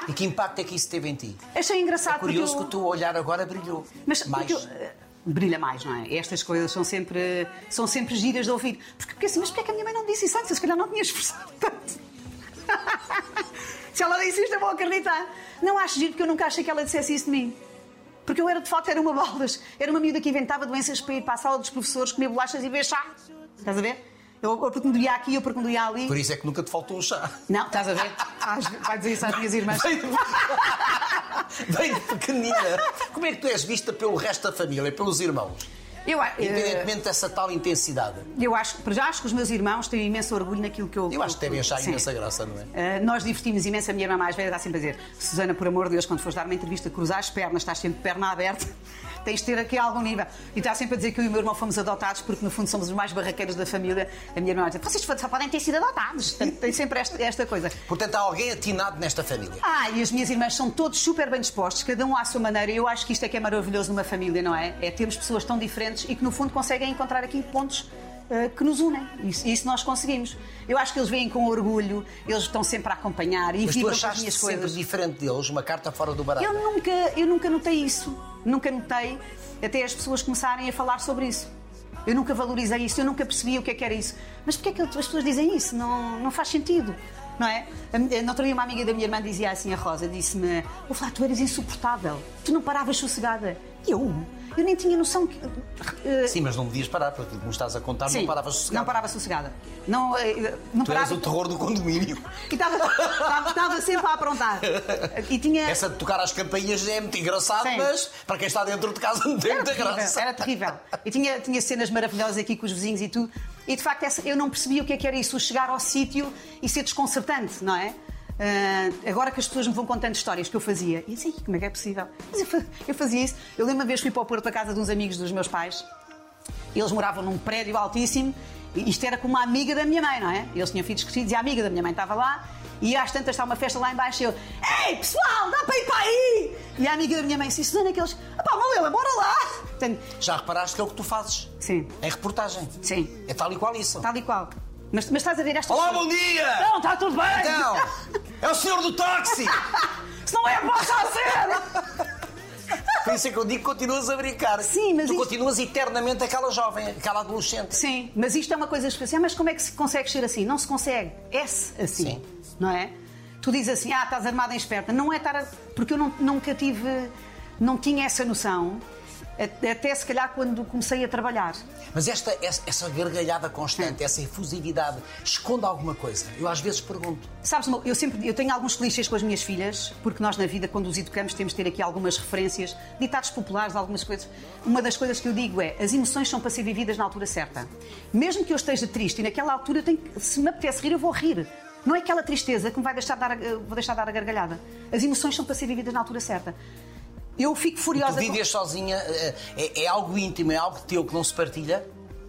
A: E que impacto é que isso teve em ti?
B: Achei engraçado
A: É curioso
B: porque
A: que
B: eu...
A: o teu olhar agora brilhou.
B: Mas
A: mais.
B: eu- eh, brilha mais, não é? Estas coisas são sempre, são sempre giras de ouvir. Porque, porque assim, mas porquê é que a minha mãe não disse isso antes? Eu se calhar não tinha esforçado tanto. <laughs> se ela disse isto, eu vou acreditar. Não acho giro porque eu nunca achei que ela dissesse isso de mim. Porque eu era, de facto, era uma baldas. Era uma miúda que inventava doenças para ir para a sala dos professores, comer bolachas e beber chá. Estás a ver? Eu, eu pretendia aqui, eu pretendia ali.
A: Por isso é que nunca te faltou um chá.
B: Não, estás a ver? Às- Vai dizer isso às minhas irmãs.
A: Bem de... Bem de pequenina. Como é que tu és vista pelo resto da família, pelos irmãos?
B: Eu,
A: Independentemente dessa tal intensidade.
B: Eu acho, já acho que os meus irmãos têm imenso orgulho naquilo que eu.
A: Eu acho que devem achar
B: Sim.
A: imensa graça, não é?
B: Uh, nós divertimos imenso. A minha irmã mais velha está sempre a dizer: Susana, por amor de Deus, quando fores dar uma entrevista, cruzar as pernas, estás sempre de perna aberta, tens de ter aqui algum nível. E está sempre a dizer que eu e o meu irmão fomos adotados porque, no fundo, somos os mais barraqueiros da família. A minha irmã diz: vocês só podem ter sido adotados. Tem sempre esta, esta coisa.
A: Portanto, há alguém atinado nesta família.
B: Ah, e as minhas irmãs são todos super bem dispostos, cada um à sua maneira. E eu acho que isto é que é maravilhoso numa família, não é? É termos pessoas tão diferentes e que, no fundo, conseguem encontrar aqui pontos eh, que nos unem. Isso, isso nós conseguimos. Eu acho que eles veem com orgulho, eles estão sempre a acompanhar e
A: Mas
B: vibram com as minhas
A: sempre
B: coisas.
A: diferente deles, uma carta fora do baralho.
B: Eu nunca, eu nunca notei isso. Nunca notei até as pessoas começarem a falar sobre isso. Eu nunca valorizei isso, eu nunca percebi o que é que era isso. Mas porquê é que as pessoas dizem isso? Não, não faz sentido. Não é? Na outra dia, uma amiga da minha irmã dizia assim, a Rosa, disse-me: O Flá, tu eras insuportável, tu não paravas sossegada. E eu? Eu nem tinha noção que. eh,
A: Sim, mas não devias parar, porque como estás a contar,
B: sim,
A: não paravas sossegado.
B: Não parava sossegada. Não, eh, não
A: Tu eras
B: parava.
A: o terror do condomínio.
B: E estava, sempre a aprontar. E tinha.
A: Essa de tocar às campainhas é muito engraçado,
B: Sim.
A: mas para quem está dentro de casa não tem
B: Era
A: muita
B: terrível,
A: graça.
B: era terrível. E tinha, tinha cenas maravilhosas aqui com os vizinhos e tudo. E de facto eu não percebia o que é que era isso, o chegar ao sítio e ser desconcertante, não é? Ah, agora que as pessoas me vão contando histórias que eu fazia, e assim, como é que é possível? Mas eu, fa- eu fazia isso. Eu lembro uma vez que fui para o Porto, para casa de uns amigos dos meus pais, eles moravam num prédio altíssimo, isto era com uma amiga da minha mãe, não é? Eles tinham filhos crescidos e a amiga da minha mãe estava lá, e às tantas está uma festa lá embaixo e eu, Ei, pessoal, dá para ir para aí! E a amiga da minha mãe disse, Susana, aqueles, pá, Malela, bora lá! Portanto,
A: Já reparaste que é o que tu fazes?
B: sim,
A: Em reportagem.
B: sim,
A: É tal e qual isso.
B: tal e qual. Mas, mas estás a ver esta
A: Olá, bom dia!
B: Não, está tudo bem!
A: Então, é o senhor do táxi! <laughs>
B: Se não é, posso ser!
A: Por isso é que eu digo que continuas a brincar.
B: Sim, mas
A: Tu
B: isto-
A: continuas eternamente aquela jovem, aquela adolescente.
B: Sim, mas isto é uma coisa especial. Mas como é que se consegue ser assim? Não se consegue. É-se assim.
A: Sim.
B: Não é? Tu dizes assim, ah, estás armada em esperta. Não é estar. A... Porque eu não- nunca tive. Não tinha essa noção. Até se calhar quando comecei a trabalhar.
A: Mas esta, essa, gargalhada constante, essa efusividade, esconde alguma coisa? Eu às vezes pergunto.
B: Sabes, eu sempre eu tenho alguns clichês com as minhas filhas, porque nós na vida, quando os educamos, temos de ter aqui algumas referências, ditados populares, algumas coisas. Uma das coisas que eu digo é: as emoções são para ser vividas na altura certa. Mesmo que eu esteja triste e naquela altura, eu tenho que- se me apetece rir, eu vou rir. Não é aquela tristeza que me vai deixar dar a, vou deixar dar a gargalhada. As emoções são para ser vividas na altura certa. Eu fico
A: Tu
B: furiosa. com-
A: vives sozinha, eh, é, é algo íntimo, é algo teu que não se partilha?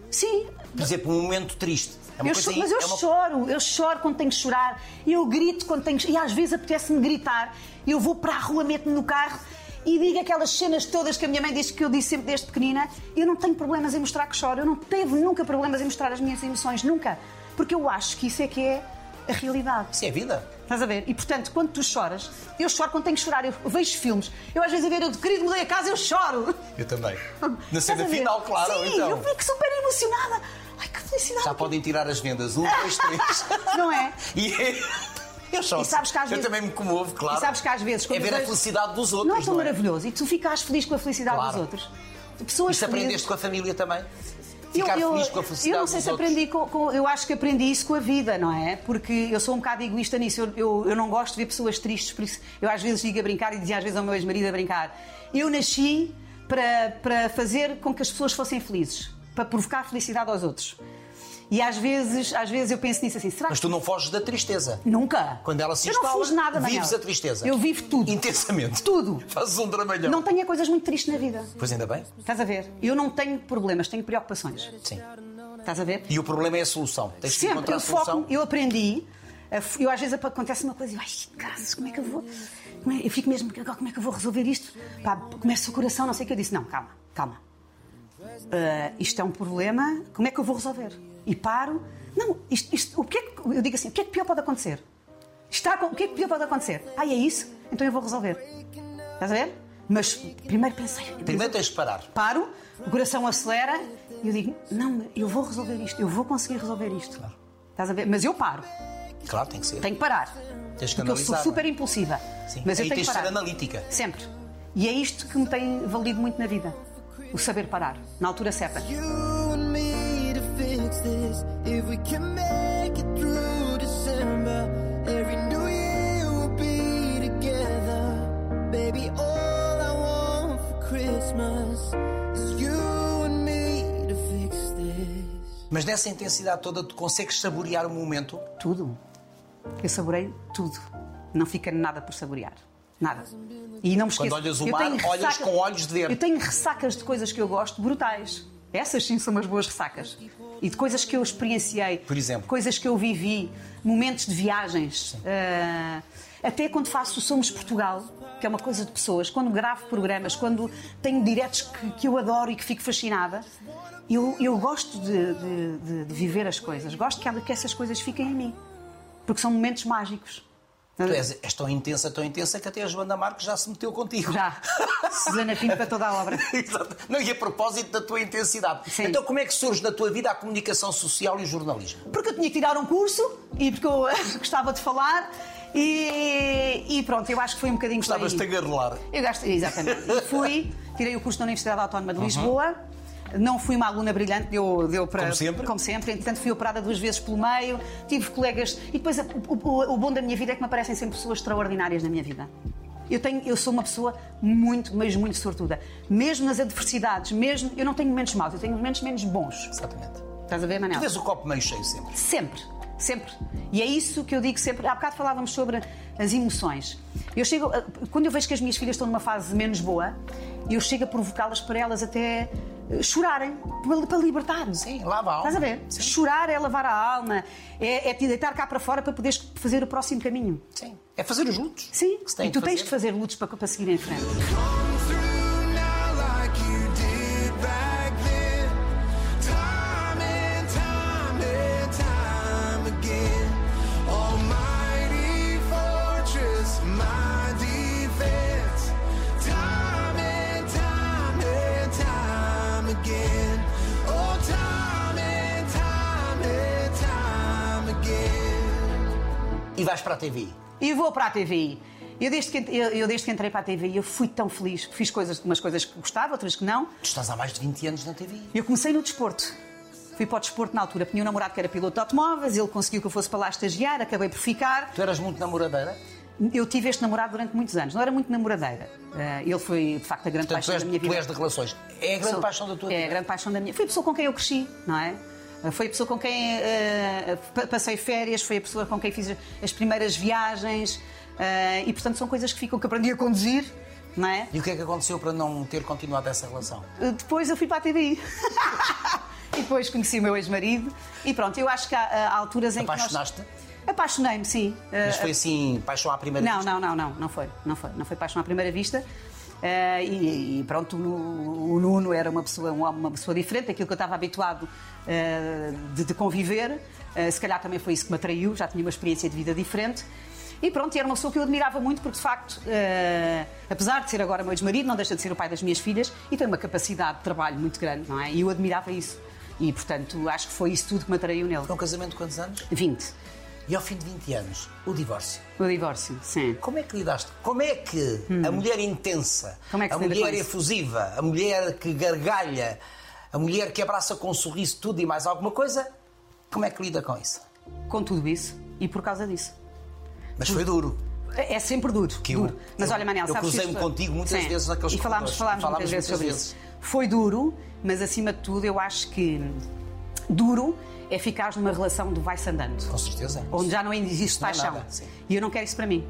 B: Sim,
A: Por exemplo, um momento triste. É uma
B: Eu
A: coisa
B: cho- mas eu
A: é uma-
B: choro, eu choro quando tenho que chorar, eu grito quando tenho que... E às vezes apetece-me gritar, eu vou para a rua, meto-me no carro e digo aquelas cenas todas que a minha mãe diz que eu disse sempre desde pequenina. Eu não tenho problemas em mostrar que choro, eu não teve nunca problemas em mostrar as minhas emoções, nunca. Porque eu acho que isso é que é a realidade.
A: Isso é vida.
B: Estás a ver? E portanto, quando tu choras, eu choro quando tenho que chorar, eu vejo filmes. Eu às vezes a ver, eu querido mudei a casa, eu choro.
A: Eu também. <laughs> Na cena final, claro,
B: Sim,
A: então.
B: eu fico super emocionada. Ai, que felicidade.
A: Já podem tirar as vendas. Um, dois, três. <laughs>
B: Não é?
A: E é- eu choro.
B: E sabes que às
A: Eu
B: vezes-
A: também me comovo, claro.
B: E sabes que às vezes.
A: É ver
B: eu
A: a
B: vejo-
A: felicidade dos outros.
B: Não é tão
A: não é?
B: maravilhoso. E tu ficas feliz com a felicidade
A: Claro.
B: dos outros. Pessoas
A: Isso aprendeste
B: felizes.
A: com a família também?
B: Eu,
A: Ficar
B: eu-
A: feliz com a felicidade
B: eu não sei se
A: outros.
B: aprendi com, com- Eu acho que aprendi isso com a vida, não é? Porque eu sou um bocado egoísta nisso. Eu, eu, eu não gosto de ver pessoas tristes, por isso eu às vezes digo a brincar e dizia às vezes ao meu ex-marido a brincar. Eu nasci para, para fazer com que as pessoas fossem felizes, para provocar felicidade aos outros. E às vezes, às vezes eu penso nisso assim, será
A: Mas
B: que
A: tu não foges da tristeza.
B: Nunca.
A: Quando ela se
B: Eu não
A: instala,
B: fujo nada,
A: vives
B: Manel.
A: a tristeza.
B: Eu vivo tudo.
A: Intensamente.
B: Tudo. <laughs>
A: Fazes um dramalhão.
B: Não tenho coisas muito tristes na vida.
A: Pois ainda bem.
B: Estás a ver? Eu não tenho problemas, tenho preocupações.
A: Sim.
B: Estás a ver?
A: E o problema é a solução. Tens que
B: Sempre,
A: encontrar
B: eu foco, eu aprendi. Eu às vezes acontece uma coisa e eu, ai, graças, como é que eu vou. é- Eu fico mesmo, agora como é que eu vou resolver isto? Pá, começa o coração, não sei o que. Eu disse, não, calma, calma. Ah, isto é um problema, como é que eu vou resolver? E paro. Não, isto, isto- o que é que, eu digo assim, o que é que pior pode acontecer? Está, o que é que pior pode acontecer? Ah, é isso? Então eu vou resolver. Estás a ver? Mas primeiro pensei.
A: Primeiro tens de parar.
B: Paro, o coração acelera e eu digo: não, eu vou resolver isto, eu vou conseguir resolver isto. Estás a ver? Mas eu paro,
A: Claro, tem que ser.
B: tenho que parar.
A: Tens que
B: porque eu sou
A: analisar,
B: super impulsiva.
A: Sim.
B: Mas eu
A: Aí
B: tenho
A: tens
B: que
A: de ser
B: parar.
A: analítica.
B: Sempre. E é isto que me tem valido muito na vida: o saber parar, na altura certa.
C: This. If we can make it through December, every new year we'll be together. Baby, all I want for Christmas is you and me to fix this.
A: Mas nessa intensidade toda, tu consegues saborear o momento.
B: Tudo. Eu saborei tudo. Não fica nada por saborear. Nada. E não me esqueço.
A: Quando olhas o
B: eu
A: mar,
B: tenho
A: olhas com olhos de ver.
B: Eu tenho ressacas de coisas que eu gosto brutais. Essas sim são umas boas ressacas. E de coisas que eu experienciei.
A: Por exemplo?
B: Coisas que eu vivi. Momentos de viagens. Ah, até quando faço o Somos Portugal, que é uma coisa de pessoas, quando gravo programas, quando tenho diretos que, que eu adoro e que fico fascinada, eu, eu gosto de, de- de- de viver as coisas. Gosto que, que essas coisas fiquem em mim. Porque são momentos mágicos.
A: Tu és, és tão intensa, tão intensa que até a Joana Marques já se meteu contigo.
B: Já. Susana Pinto para toda a obra. <laughs>
A: Exato. Não, e a propósito da tua intensidade.
B: Sim.
A: Então, como é que surge na tua vida a comunicação social e o jornalismo?
B: Porque eu tinha que tirar um curso e porque eu <laughs> gostava de falar e, e pronto, eu acho que foi um bocadinho
A: a
B: aí.
A: garolar.
B: Eu gasto, exatamente. E fui, tirei o curso da Universidade Autónoma
A: Uhum.
B: de Lisboa. Não fui uma aluna brilhante, deu, deu para.
A: Como sempre?
B: Como sempre. Entretanto, fui operada duas vezes pelo meio, tive colegas. E depois, o, o- o bom da minha vida é que me aparecem sempre pessoas extraordinárias na minha vida. Eu, tenho, eu sou uma pessoa muito, mas muito sortuda. Mesmo nas adversidades, mesmo. Eu não tenho momentos maus, eu tenho momentos menos bons.
A: Exatamente.
B: Estás a ver, Manel?
A: Tu vês o copo meio cheio sempre.
B: Sempre, sempre. E é isso que eu digo sempre. Há bocado falávamos sobre as emoções. Eu chego, quando eu vejo que as minhas filhas estão numa fase menos boa, eu chego a provocá-las para elas até chorarem, para, libertar.
A: Sim, lava a alma.
B: Estás a ver?
A: Sim.
B: Chorar é lavar a alma, é, é te deitar cá para fora para poderes fazer o próximo caminho.
A: Sim. É fazer os lutos.
B: Sim, e tu tens que fazer lutos para, para seguir em frente.
A: Vais para a TV.
B: E vou para a TVI. Eu desde, que, eu, eu desde que entrei para a TVI eu fui tão feliz. Fiz coisas, umas coisas que gostava, outras que não.
A: Tu estás há mais de 20 anos na TV.
B: Eu comecei no desporto. Fui para o desporto na altura. Tinha um namorado que era piloto de automóveis, ele conseguiu que eu fosse para lá estagiar, acabei por ficar.
A: Tu eras muito namoradeira.
B: Eu tive este namorado durante muitos anos. Não era muito namoradeira. Eh, ele foi, de facto, a grande
A: Portanto, tu
B: paixão
A: és,
B: da minha
A: tu
B: vida.
A: és de relações. É a grande
B: Sou-
A: paixão da tua
B: É
A: vida.
B: a grande paixão da minha. Foi a pessoa com quem eu cresci, não é? Foi a pessoa com quem pa- passei férias, foi a pessoa com quem fiz as primeiras viagens eh, e, portanto, são coisas que ficam que aprendi a conduzir, não é?
A: E o que é que aconteceu para não ter continuado essa relação?
B: Eh, Depois eu fui para a TVI. <laughs> e depois conheci o meu ex-marido e pronto, eu acho que há, há alturas em que nós...
A: Apaixonaste?
B: Apaixonei-me, sim.
A: Mas foi assim, paixão à primeira
B: Não,
A: vista?
B: não, não, não, não foi, não foi, não foi paixão à primeira vista. Eh, e, e pronto, o, o Nuno era uma pessoa, um uma pessoa diferente daquilo que eu estava habituado eh, de, de conviver. Eh, se calhar também foi isso que me atraiu, já tinha uma experiência de vida diferente. E pronto, era uma pessoa que eu admirava muito, porque de facto, apesar de ser agora meu ex-marido, não deixa de ser o pai das minhas filhas e tem uma capacidade de trabalho muito grande, não é? E eu admirava isso. E portanto, acho que foi isso tudo que me atraiu nele.
A: Foi um casamento de quantos anos?
B: 20.
A: E ao fim de 20 anos, o divórcio.
B: O divórcio, sim.
A: Como é que lidaste? Como é que a mulher intensa,
B: Hum. É
A: a mulher efusiva, a mulher que gargalha, a mulher que abraça com um sorriso tudo e mais alguma coisa, como é que lida com isso?
B: Com tudo isso e por causa disso.
A: Mas foi duro.
B: É sempre duro.
A: Que eu-
B: duro. Mas
A: eu-
B: olha, Manel,
A: eu
B: sabes que
A: cruzei-me contigo muitas
B: Sim.
A: vezes naqueles
B: E falámos, falámos,
A: Falámos
B: muitas vezes
A: muitas
B: sobre
A: vezes.
B: isso. Foi duro, mas acima de tudo eu acho que duro é ficar numa relação de vai-se andando.
A: Com certeza.
B: Onde já não existe
A: não é
B: paixão.
A: nada, sim.
B: e eu não quero isso para mim.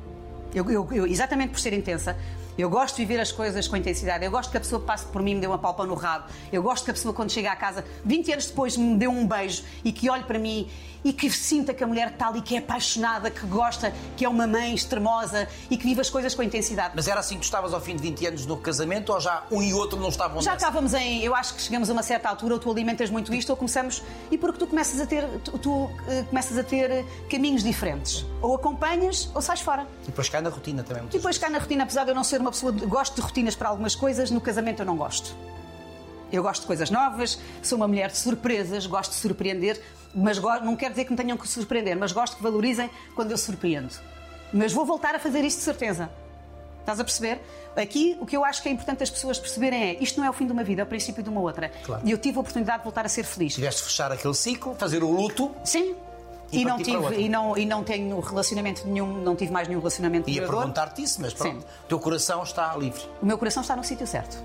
B: Eu, eu- eu- exatamente por ser intensa, eu gosto de viver as coisas com intensidade. Eu gosto que a pessoa passe por mim e me dê uma palpa no rabo. Eu gosto que a pessoa, quando chega à casa, 20 anos depois, me dê um beijo e que olhe para mim e que sinta que a mulher está ali, que é apaixonada, que gosta, que é uma mãe extremosa e que vive as coisas com intensidade.
A: Mas era assim que tu estavas ao fim de 20 anos no casamento ou já um e outro não estavam
B: Já
A: nessa?
B: estávamos em. Eu acho que chegamos a uma certa altura, ou tu alimentas muito isto, ou começamos. E porque tu começas a ter. Tu, tu, eh, começas a ter eh, caminhos diferentes. Ou acompanhas ou sais fora.
A: E depois cai na rotina também.
B: E depois cá na rotina, apesar de eu não ser uma pessoa. de- Gosto de rotinas para algumas coisas, no casamento eu não gosto. Eu gosto de coisas novas, sou uma mulher de surpresas, gosto de surpreender, mas não quer dizer que me tenham que surpreender, mas gosto que valorizem quando eu surpreendo. Mas vou voltar a fazer isto de certeza. Estás a perceber? Aqui o que eu acho que é importante as pessoas perceberem é isto não é o fim de uma vida, é o princípio de uma outra.
A: Claro.
B: E eu tive a oportunidade de voltar a ser feliz.
A: Tiveste de fechar aquele ciclo, fazer o luto
B: Sim.
A: E
B: E, não tive, e, não, e não tenho relacionamento nenhum, não tive mais nenhum relacionamento
A: Ia perguntar-te isso, mas pronto,
B: Sim.
A: o teu coração está livre.
B: O meu coração está no sítio certo.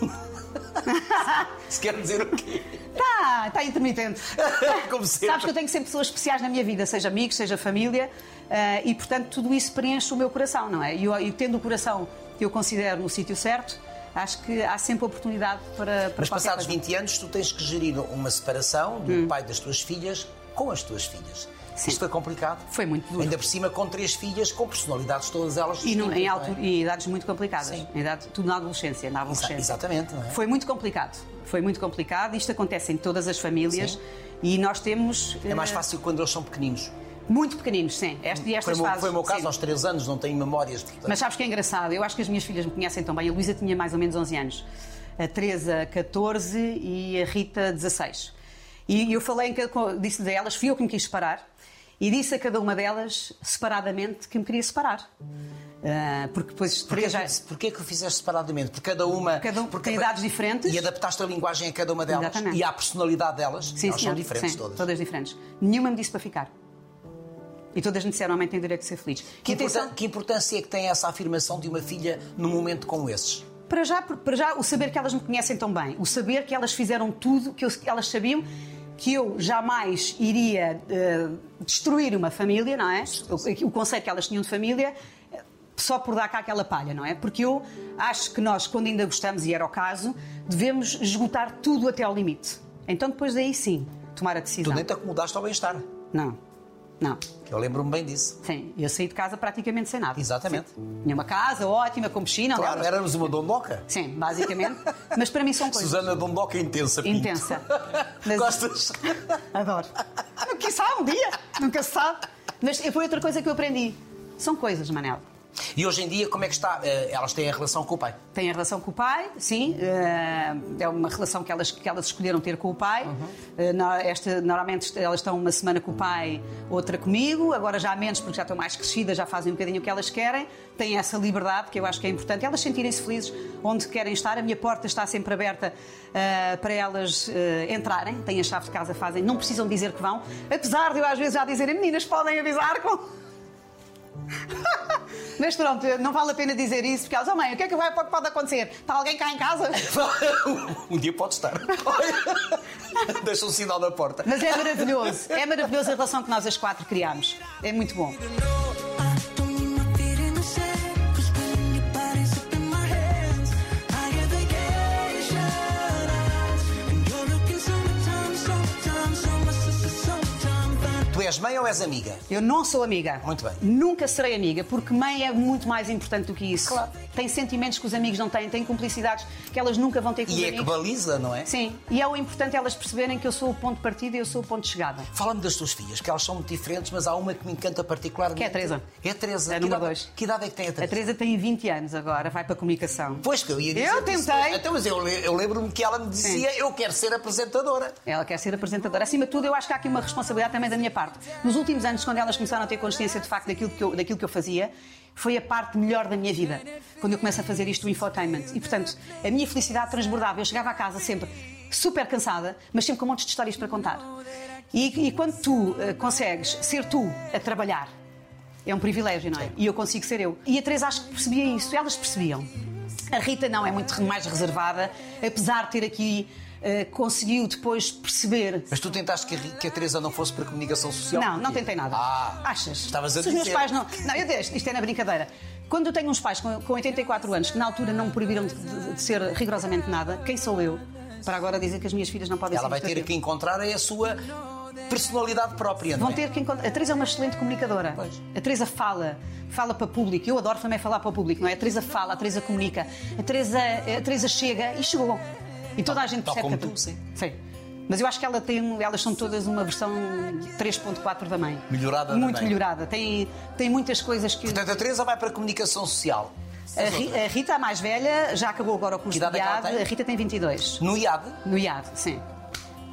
B: <laughs>
A: Se quer dizer o quê?
B: Está, está intermitente. <laughs>
A: Como sempre.
B: Sabes que eu tenho sempre pessoas especiais na minha vida, seja amigos, seja família, eh, e portanto tudo isso preenche o meu coração, não é? E eu, eu tendo o coração que eu considero no sítio certo, acho que há sempre oportunidade para, para
A: Mas passados
B: coisa.
A: 20 anos, tu tens que gerir uma separação do pai das tuas filhas com as tuas filhas.
B: Hum. Sim.
A: Isto é complicado.
B: Foi muito duro.
A: Ainda por cima com três filhas, com personalidades todas elas
B: E,
A: distintas,
B: em,
A: não é?
B: e idades muito complicadas.
A: Sim.
B: Em idade, tudo na adolescência, na adolescência.
A: Exatamente, não é?
B: Foi muito complicado. Foi muito complicado. Isto acontece em todas as famílias
A: Sim.
B: e nós temos.
A: É mais
B: eh,
A: fácil quando eles são pequeninos.
B: Muito pequeninos, sim. Esta, e
A: Foi,
B: estas
A: meu-
B: fases.
A: foi o meu caso
B: sim.
A: aos 3 anos, não tenho memórias. portanto.
B: Mas sabes que é engraçado? Eu acho que as minhas filhas me conhecem tão bem. A Luísa tinha mais ou menos 11 anos, a Teresa 14 e a Rita 16. E eu falei, disse-lhes a elas, fui eu que me quis separar, e disse a cada uma delas, separadamente, que me queria separar. Ah, porque depois
A: Porquê,
B: já...
A: que- porquê que o fizeste separadamente? Porque cada uma.
B: Cada um
A: porque,
B: tem idades diferentes.
A: E adaptaste a linguagem a cada uma delas.
B: Exatamente.
A: E à personalidade delas.
B: Sim,
A: elas são diferentes
B: Sim,
A: todas.
B: diferentes. Nenhuma me disse para ficar. E todas me disseram, a mãe tem direito de ser feliz.
A: Que,
B: atenção,
A: importan- que importância é que tem essa afirmação de uma filha num momento como esses?
B: Para já, para já, o saber que elas me conhecem tão bem, o saber que elas fizeram tudo, que eu- que elas sabiam que eu jamais iria eh, destruir uma família, não é? O, o conceito que elas tinham de família, só por dar cá aquela palha, não é? Porque eu acho que nós, quando ainda gostamos, e era o caso, devemos esgotar tudo até ao limite. Então, depois daí sim, tomar a
A: Tu
B: decisão.
A: nem te acomodaste ao bem-estar.
B: Não, não.
A: Eu lembro-me bem disso.
B: Sim, eu saí de casa praticamente sem nada.
A: Exatamente.
B: Sim. Tinha uma casa ótima, com piscina.
A: Claro,
B: aliás.
A: éramos uma dondoca.
B: Sim, basicamente. Mas para mim são coisas.
A: Susana Dondoca intensa. Pinto.
B: Intensa. <laughs> Mas-
A: Gostas?
B: Adoro. Quem sabe um dia? Nunca se sabe. Mas foi outra coisa que eu aprendi. São coisas, Manel.
A: E hoje em dia, como é que está? Eh, Elas têm a relação com o pai.
B: Tem a relação com o pai, sim. eh, É uma relação que elas, que elas escolheram ter com o pai. Eh, na- esta- normalmente elas estão uma semana com o pai, outra comigo. Agora já há menos, porque já estão mais crescidas, já fazem um bocadinho o que elas querem. Têm essa liberdade, que eu acho que é importante. Elas sentirem-se felizes onde querem estar. A minha porta está sempre aberta eh, para elas eh, entrarem. Têm a chave de casa, fazem. Não precisam dizer que vão. Apesar de eu às vezes já dizer, meninas, podem avisar com... <laughs> Mas pronto, não vale a pena dizer isso, porque elas, oh mãe, o que é que vai, pode acontecer? Está alguém cá em casa? <laughs>
A: um dia pode estar. <laughs> Deixa um sinal na porta.
B: Mas é maravilhoso, é maravilhoso a relação que nós as quatro criamos. É muito bom.
A: És mãe ou és amiga?
B: Eu não sou amiga.
A: Muito bem.
B: Nunca serei amiga, porque mãe é muito mais importante do que isso.
A: Claro.
B: Tem sentimentos que os amigos não têm, tem cumplicidades que elas nunca vão ter com os
A: E é que
B: amigos.
A: baliza, não é?
B: Sim, e é o importante elas perceberem que eu sou o ponto de partida e eu sou o ponto de chegada.
A: Fala-me das tuas filhas, que elas são muito diferentes, mas há uma que me encanta particularmente.
B: Que é a Teresa.
A: É a Teresa.
B: É a número
A: idade,
B: dois.
A: que idade é que tem a Teresa?
B: A Teresa tem 20 anos agora, vai para a comunicação.
A: Pois que eu ia dizer.
B: Eu tentei.
A: Então, mas eu, eu lembro-me que ela me dizia: Eu quero ser apresentadora.
B: Ela quer ser apresentadora. Acima de tudo, eu acho que há aqui uma responsabilidade também da minha parte. Nos últimos anos, quando elas começaram a ter consciência de facto daquilo que eu, daquilo que eu fazia, foi a parte melhor da minha vida. Quando eu começo a fazer isto, o infotainment. E, portanto, a minha felicidade transbordava. Eu chegava a casa sempre super cansada, mas sempre com um monte de histórias para contar. E, e quando tu eh, consegues ser tu a trabalhar, é um privilégio, não é? E eu consigo ser eu. E a Teresa acho que percebia isso. Elas percebiam. A Rita não, é muito mais reservada, apesar de ter aqui. Eh, conseguiu depois perceber
A: Mas tu tentaste que a, que a Teresa não fosse para a comunicação social?
B: não, não tentei nada.
A: Ah,
B: Achas?
A: Estavas a
B: Se os meus
A: dizer.
B: pais não. Não, eu deixo, isto é na brincadeira. Quando eu tenho uns pais com, com 84 anos que na altura não me proibiram de, de- de ser rigorosamente nada, quem sou eu para agora dizer que as minhas filhas não podem
A: Ela
B: ser
A: vai ter que encontrar a sua personalidade própria,
B: Vão
A: é?
B: ter que encontrar. A Teresa é uma excelente comunicadora.
A: Pois.
B: A Teresa fala, fala para público. Eu adoro também falar para o público, não é? A Teresa fala, a Teresa comunica. A Teresa, a Teresa chega e chegou. E toda a gente
A: Tal
B: percebe
A: como
B: que
A: tu, sim.
B: Sim. Mas eu acho que ela tem, elas são todas uma versão 3.4 da mãe.
A: Melhorada da
B: Muito
A: mãe.
B: melhorada. Tem, tem muitas coisas que.
A: Portanto, a Teresa vai para a comunicação social.
B: A, Ri- a Rita, a mais velha, já acabou agora o curso de
A: é
B: IAD. A Rita tem 22.
A: No IAD
B: No IAD, sim.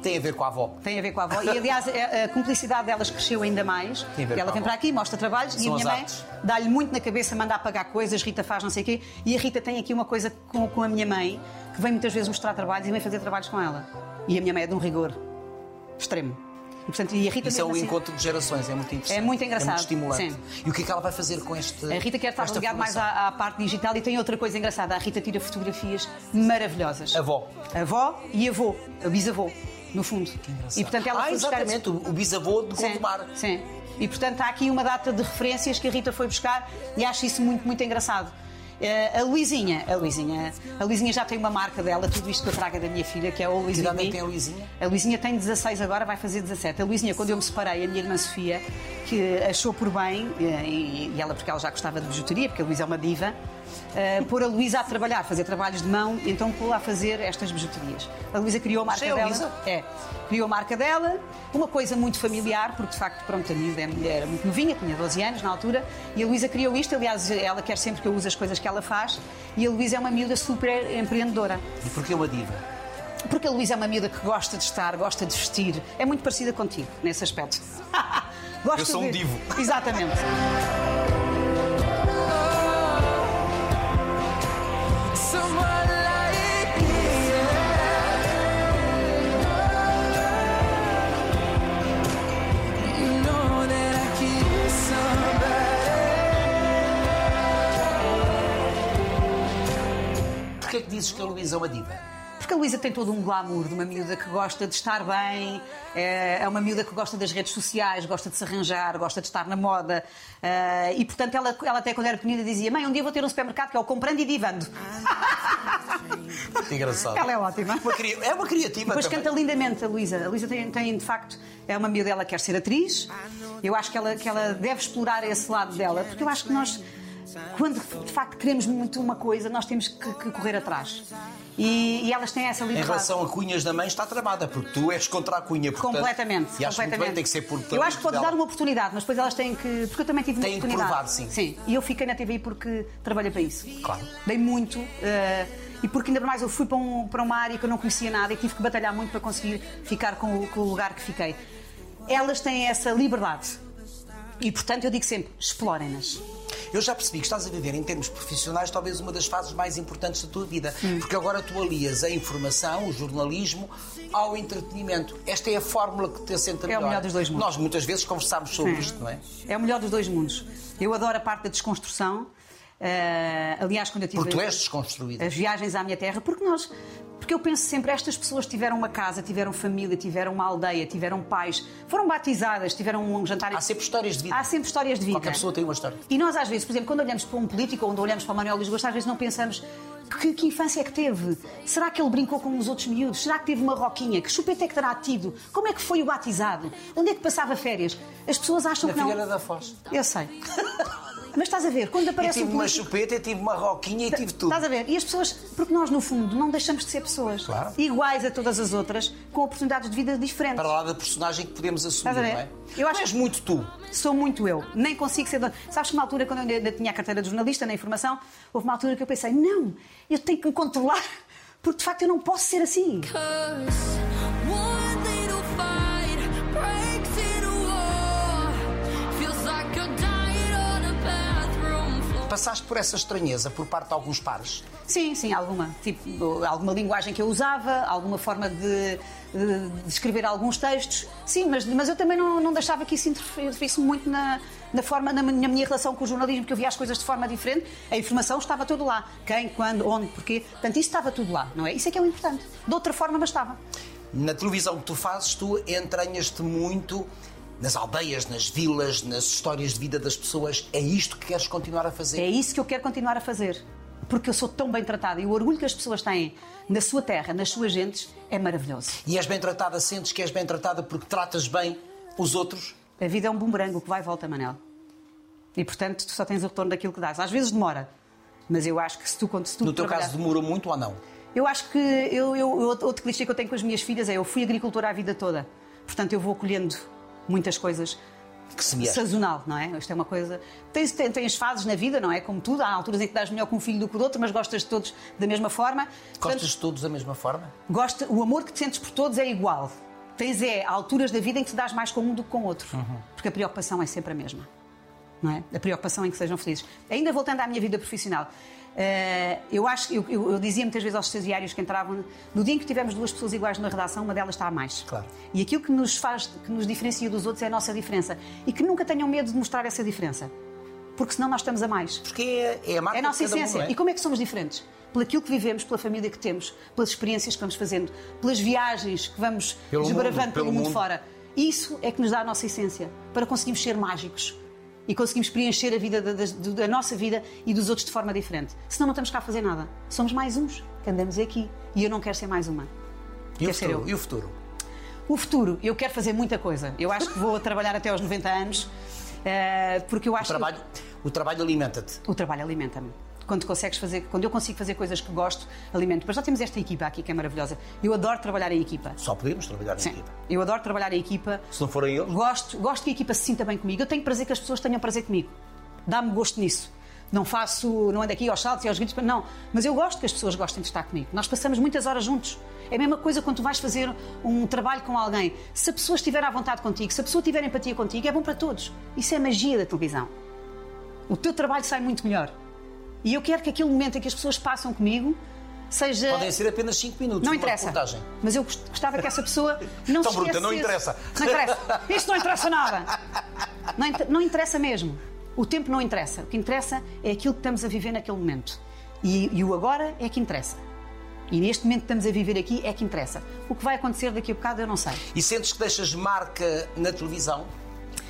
A: Tem a ver com a avó.
B: Tem a ver com a avó. E, aliás, a, a cumplicidade delas cresceu ainda mais.
A: Tem a ver
B: Ela
A: com a
B: vem para aqui, mostra trabalhos e
A: São
B: a minha mãe dá-lhe muito na cabeça, manda apagar coisas, Rita faz não sei o quê. E a Rita tem aqui uma coisa com, com a minha mãe, que vem muitas vezes mostrar trabalhos e vem fazer trabalhos com ela. E a minha mãe é de um rigor extremo. E, portanto, e a Rita
A: Isso é um
B: assim-
A: encontro de gerações, é muito interessante.
B: É muito engraçado,
A: É muito estimulante.
B: sim.
A: E o que é que ela vai fazer com este.
B: A Rita quer estar
A: esta
B: ligada mais à, à parte digital e tem outra coisa engraçada. A Rita tira fotografias maravilhosas.
A: Avó.
B: Avó e avô, bisavô, no fundo. E portanto ela
A: ah,
B: foi buscar
A: exatamente, o o bisavô de
B: Sim,
A: Gondomar.
B: sim. E portanto há aqui uma data de referências que a Rita foi buscar e acho isso muito, muito engraçado. Eh, a Luizinha, a Luizinha, a Luizinha já tem uma marca dela, tudo isto que eu trago é da minha filha, que é a Always
A: Que
B: With
A: idade é que tem a Luizinha?
B: A Luizinha tem 16 agora, vai fazer 17. A Luizinha, quando eu me separei, a minha irmã Sofia, que achou por bem, eh, e, e ela, porque ela já gostava de bijuteria, porque a Luísa é uma diva, eh, pôr a Luísa a trabalhar, fazer trabalhos de mão, e então pô-la a fazer estas bijuterias. A Luísa criou a marca
A: é a
B: dela.
A: Luísa?
B: É. Criou a marca dela, uma coisa muito familiar, porque de facto, pronto, a miúda é mulher era muito novinha, tinha 12 anos na altura, e a Luísa criou isto, aliás, ela quer sempre que eu use as coisas que ela faz, e a Luísa é uma miúda super empreendedora.
A: E porquê uma diva?
B: Porque a Luísa é uma miúda que gosta de estar, gosta de vestir, é muito parecida contigo nesse aspecto. Gosta
A: Eu sou um
B: de-
A: divo.
B: Exatamente.
A: Dizes que a Luísa é uma diva?
B: Porque a Luísa tem todo um glamour de uma miúda que gosta de estar bem, é é uma miúda que gosta das redes sociais, gosta de se arranjar, gosta de estar na moda. eh, E, portanto, ela, ela até quando era pequenina dizia: Mãe, um dia vou ter um supermercado que é o comprando e divando.
A: Que engraçado.
B: Ela é ótima.
A: Uma cri- É uma criativa
B: Depois
A: também.
B: canta lindamente a Luísa. A Luísa tem, tem, de facto, é uma miúda, ela quer ser atriz. Eu acho que ela, que ela deve explorar esse lado dela, porque eu acho que nós, quando de facto queremos muito uma coisa, nós temos que, que correr atrás. E, e elas têm essa
A: Em
B: liberdade.
A: relação a cunhas da mãe, está tramada, porque tu és contra a cunha. Portanto,
B: Completamente.
A: E acho
B: completamente.
A: bem, tem que ser por
B: Eu acho que pode
A: dela.
B: dar uma oportunidade, mas depois elas têm que. Porque eu também tive uma
A: Têm que
B: oportunidade.
A: provar, sim.
B: Sim. E eu fiquei na TVI porque trabalhei para isso.
A: Claro.
B: Dei muito. eh, e porque ainda mais eu fui para, um- para uma área que eu não conhecia nada e tive que batalhar muito para conseguir ficar com o, com o lugar que fiquei. Elas têm essa liberdade. E portanto eu digo sempre: explorem-nas.
A: Eu já percebi que estás a viver, em termos profissionais, talvez uma das fases mais importantes da tua vida. Porque agora tu alias a informação, o jornalismo, ao entretenimento. Esta é a fórmula que te assenta
B: É o
A: melhor.
B: melhor dos dois mundos.
A: Nós muitas vezes conversámos sobre
B: Sim.
A: isto, não é?
B: É o melhor dos dois mundos. Eu adoro a parte da desconstrução. Eh, aliás, quando eu tive.
A: Porque tu és desconstruída.
B: as viagens à minha terra, porque nós, porque eu penso sempre, estas pessoas tiveram uma casa, tiveram família, tiveram uma aldeia, tiveram pais, foram batizadas, tiveram um jantar.
A: Há sempre histórias de vida.
B: Há sempre histórias de vida.
A: Qualquer pessoa tem uma história.
B: E nós, às vezes, por exemplo, quando olhamos para um político ou quando olhamos para o Manuel Luís Gosto, às vezes não pensamos que, que infância é que teve? Será que ele brincou com os outros miúdos? Será que teve uma roquinha? Que chupeta é que terá tido? Como é que foi o batizado? Onde é que passava férias? As pessoas acham
A: Na
B: que não.
A: Figueira da Foz.
B: Eu sei. <laughs> Mas estás a ver, quando
A: Eu
B: aparece
A: tive
B: um
A: uma
B: político...
A: chupeta, eu tive uma roquinha e tive tudo.
B: Estás a ver? E as pessoas, porque nós no fundo não deixamos de ser pessoas
A: Claro.
B: iguais a todas as outras, com oportunidades de vida diferentes.
A: Para lá da personagem que podemos assumir,
B: Estás a ver?
A: não é?
B: Eu acho que-
A: muito tu.
B: Sou muito eu, nem consigo ser. Sabes que uma altura, quando eu ainda tinha a carteira de jornalista na informação, houve uma altura que eu pensei: não, eu tenho que me controlar, <laughs> porque de facto eu não posso ser assim.
D: Cause
A: Passaste por essa estranheza por parte de alguns pares.
B: Sim, sim, alguma. Tipo, alguma linguagem que eu usava, alguma forma de, de- de escrever alguns textos. Sim, mas, mas eu também não, não deixava que isso interferisse muito na, na forma, na, minha- na minha relação com o jornalismo, porque eu via as coisas de forma diferente. A informação estava tudo lá. Quem, quando, onde, porquê. Portanto, isso estava tudo lá, não é? Isso é que é o importante. De outra forma, mas estava.
A: Na televisão que tu fazes, tu entranhas-te muito nas aldeias, nas vilas, nas histórias de vida das pessoas. É isto que queres continuar a fazer?
B: É isso que eu quero continuar a fazer. Porque eu sou tão bem tratada e o orgulho que as pessoas têm na sua terra, nas suas gentes, é maravilhoso.
A: E és bem tratada, sentes que és bem tratada porque tratas bem os outros?
B: A vida é um bumerangue, que vai e volta, Manel. E, portanto, tu só tens o retorno daquilo que dás. Às vezes demora, mas eu acho que se tu... Se tu
A: No teu caso, demorou muito ou não?
B: Eu acho que... Eu, eu, outro clichê que eu tenho com as minhas filhas é eu fui agricultora a vida toda. Portanto, eu vou colhendo muitas coisas
A: Que semeaste?
B: sazonal, não é? Isto é uma coisa. Tens, tens, fases na vida, não é? Como tudo, há alturas em que dás melhor com um filho do que o outro, mas gostas de todos da mesma forma.
A: Gostas de todos da mesma forma?
B: Gosta, o amor que te sentes por todos é igual. Tens é alturas da vida em que te dás mais com um do que com o outro. Porque a preocupação é sempre a mesma. Não é? A preocupação em que sejam felizes. Ainda voltando à minha vida profissional, eh, eu acho eu, eu, eu dizia muitas vezes aos estagiários que entravam, no dia em que tivermos duas pessoas iguais na redação, uma delas está a mais.
A: Claro.
B: E aquilo que nos faz, que nos diferencia dos outros é a nossa diferença. E que nunca tenham medo de mostrar essa diferença. Porque senão nós estamos a mais.
A: Porque é, é a marca
B: É a nossa
A: um,
B: essência.
A: não é?
B: E como é que somos diferentes? Pelo aquilo que vivemos, pela família que temos, pelas experiências que vamos fazendo, pelas viagens que vamos
A: Pelo
B: desbravando
A: mundo,
B: pelo
A: pelo
B: mundo
A: mundo.
B: fora. Isso é que nos dá a nossa essência, para conseguirmos ser mágicos e conseguimos preencher a vida da, da- da nossa vida e dos outros de forma diferente. Senão não estamos cá a fazer nada. Somos mais uns que andamos aqui. E eu não quero ser mais uma.
A: E o futuro? E o futuro?
B: O futuro, eu quero fazer muita coisa. Eu acho que vou <laughs> trabalhar até aos 90 anos, eh, porque eu
A: O
B: acho que-
A: trabalho, o trabalho alimenta-te.
B: o trabalho alimenta-me. Quando consegues fazer, quando eu consigo fazer coisas que gosto, alimento. Mas já temos esta equipa aqui que é maravilhosa. Eu adoro trabalhar em equipa.
A: Só podemos trabalhar em
B: Sim.
A: equipa.
B: Eu adoro trabalhar em equipa.
A: Se não forem eles,
B: Gosto, gosto que a equipa se sinta bem comigo. Eu tenho prazer que as pessoas tenham prazer comigo. Dá-me gosto nisso. Não faço, não ando aqui aos saltos e aos gritos, não. Mas eu gosto que as pessoas gostem de estar comigo. Nós passamos muitas horas juntos. É a mesma coisa quando tu vais fazer um trabalho com alguém. Se a pessoa estiver à vontade contigo, se a pessoa tiver empatia contigo, é bom para todos. Isso é a magia da televisão. O teu trabalho sai muito melhor. E eu quero que aquele momento em que as pessoas passam comigo seja.
A: podem ser apenas 5 minutos.
B: Não interessa.
A: reportagem.
B: Mas eu gost- gostava que essa pessoa <laughs> não
A: Então,
B: se
A: Bruta, não interessa.
B: Não interessa. Isto não interessa nada. Não, inter- não interessa mesmo. O tempo não interessa. O que interessa é aquilo que estamos a viver naquele momento. E, e o agora é que interessa. E neste momento que estamos a viver aqui é que interessa. O que vai acontecer daqui a bocado eu não sei.
A: E sentes que deixas marca na televisão?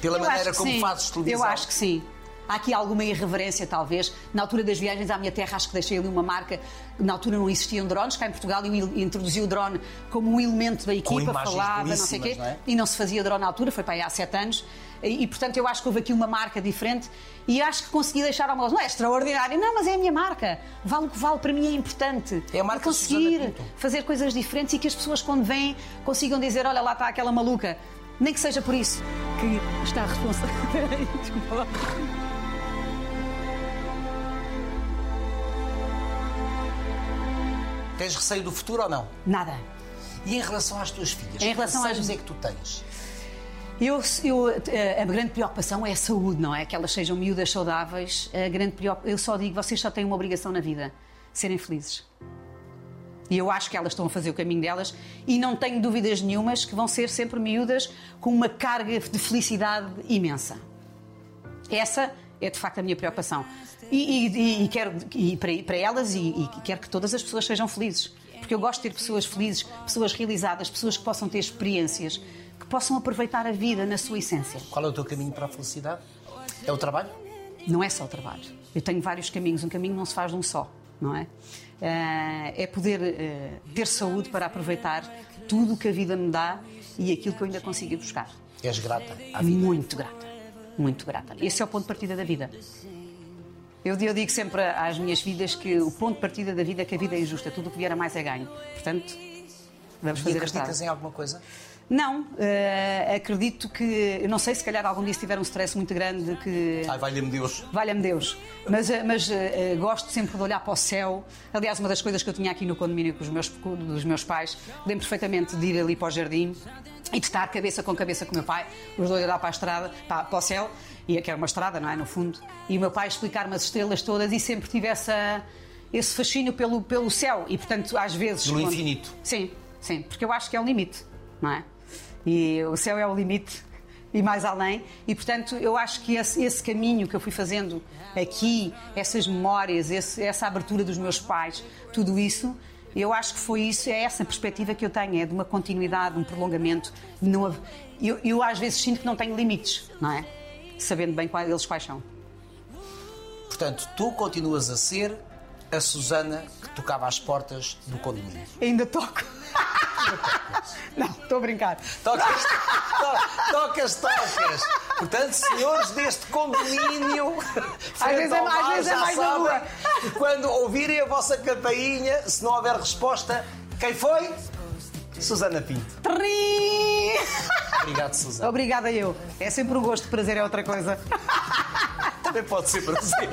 A: Pela
B: Eu
A: maneira como
B: sim.
A: fazes televisão?
B: Eu acho que sim. Há aqui alguma irreverência, talvez. Na altura das viagens à minha terra, acho que deixei ali uma marca. Na altura não existiam drones, cá em Portugal eu introduzi o drone como um elemento da equipa, falava, não sei o quê.
A: não é?
B: E não se fazia drone na altura, foi para aí há sete anos. E, e, portanto, eu acho que houve aqui uma marca diferente e acho que consegui deixar ao meu Não é extraordinário, não, mas é a minha marca. Vale o que vale, para mim é importante.
A: É a marca
B: Eu conseguir fazer coisas diferentes e que as pessoas, quando vêm, consigam dizer: olha, lá está aquela maluca. Nem que seja por isso que está responsável. <laughs> Desculpa lá.
A: Tens receio do futuro ou não?
B: Nada.
A: E em relação às tuas filhas?
B: Em relação
A: que
B: às-
A: receios é que tu tens?
B: Eu, eu, eh, a grande preocupação é a saúde, não é? Que elas sejam miúdas saudáveis. A grande preocup... Eu só digo, vocês só têm uma obrigação na vida: serem felizes. E eu acho que elas estão a fazer o caminho delas e não tenho dúvidas nenhumas que vão ser sempre miúdas com uma carga de felicidade imensa. Essa é de facto a minha preocupação. E, e- e quero e para, para elas e, e quero que todas as pessoas sejam felizes. Porque eu gosto de ter pessoas felizes, pessoas realizadas, pessoas que possam ter experiências, que possam aproveitar a vida na sua essência.
A: Qual é o teu caminho para a felicidade? É o trabalho?
B: Não é só o trabalho. Eu tenho vários caminhos, um caminho não se faz de um só, não é? Ah, é poder ah, ter saúde para aproveitar tudo o que a vida me dá e aquilo que eu ainda consigo buscar.
A: És grata à vida?
B: Muito grata. Muito grata. Esse é o ponto de partida da vida. Eu, eu digo sempre às minhas filhas que o ponto de partida da vida é que a vida é injusta. Tudo o que vier a mais é ganho. Portanto, vamos
A: E
B: fazer a
A: acreditas
B: estrada.
A: em alguma coisa?
B: Não, eh, acredito que. Eu não sei se calhar algum dia se tiver um stress muito grande que.
A: Ai, valha-me Deus.
B: Valha-me Deus. Mas, eh, mas eh, gosto sempre de olhar para o céu. Aliás, uma das coisas que eu tinha aqui no condomínio com os meus, dos meus pais, lembro perfeitamente de ir ali para o jardim e de estar cabeça com cabeça com o meu pai, os dois olhar para a estrada, para, para o céu, e aqui era uma estrada, não é? No fundo. E o meu pai explicar-me as estrelas todas e sempre tive essa, esse fascínio pelo, pelo céu. E, portanto, às vezes.
A: Pelo
B: quando-
A: infinito.
B: Sim, sim, porque eu acho que é o limite, não é? E o céu é o limite e mais além, e portanto eu acho que esse, esse caminho que eu fui fazendo aqui, essas memórias, esse- essa abertura dos meus pais, tudo isso, eu acho que foi isso, é essa perspectiva que eu tenho, é de uma continuidade, um prolongamento. não eu, eu às vezes sinto que não tenho limites, não é? Sabendo bem quais, eles quais são.
A: Portanto, tu continuas a ser a Susana que tocava às portas do condomínio.
B: Ainda toco. <laughs> não, estou a brincar.
A: Tocas, to- tocas, tocas. Portanto, senhores deste condomínio, frente
B: vezes é mais- às vezes é mais na rua.
A: quando ouvirem a vossa campainha, se não houver resposta, quem foi? Susana Pinto. Obrigado, Susana.
B: Obrigada eu. É sempre um gosto, prazer é outra coisa.
A: Também pode ser prazer.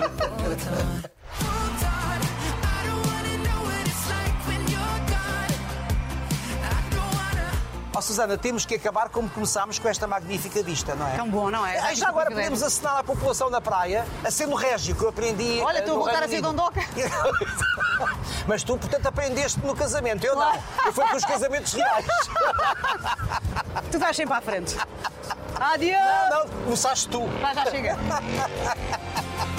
A: Ó Susana, temos que acabar como começámos com esta magnífica vista, não é?
B: Tão bom, não é?
A: Ah, Já agora podemos acenar à população da praia a ser no Régio, que eu aprendi.
B: Olha, estou a voltar a ser dondoca. <laughs>
A: Mas tu, portanto, aprendeste no casamento. Eu não. Eu fui com os casamentos reais. <laughs>
B: Tu estás sempre à frente. Adeus!
A: Não, começaste tu.
B: Vai, já chega. <laughs>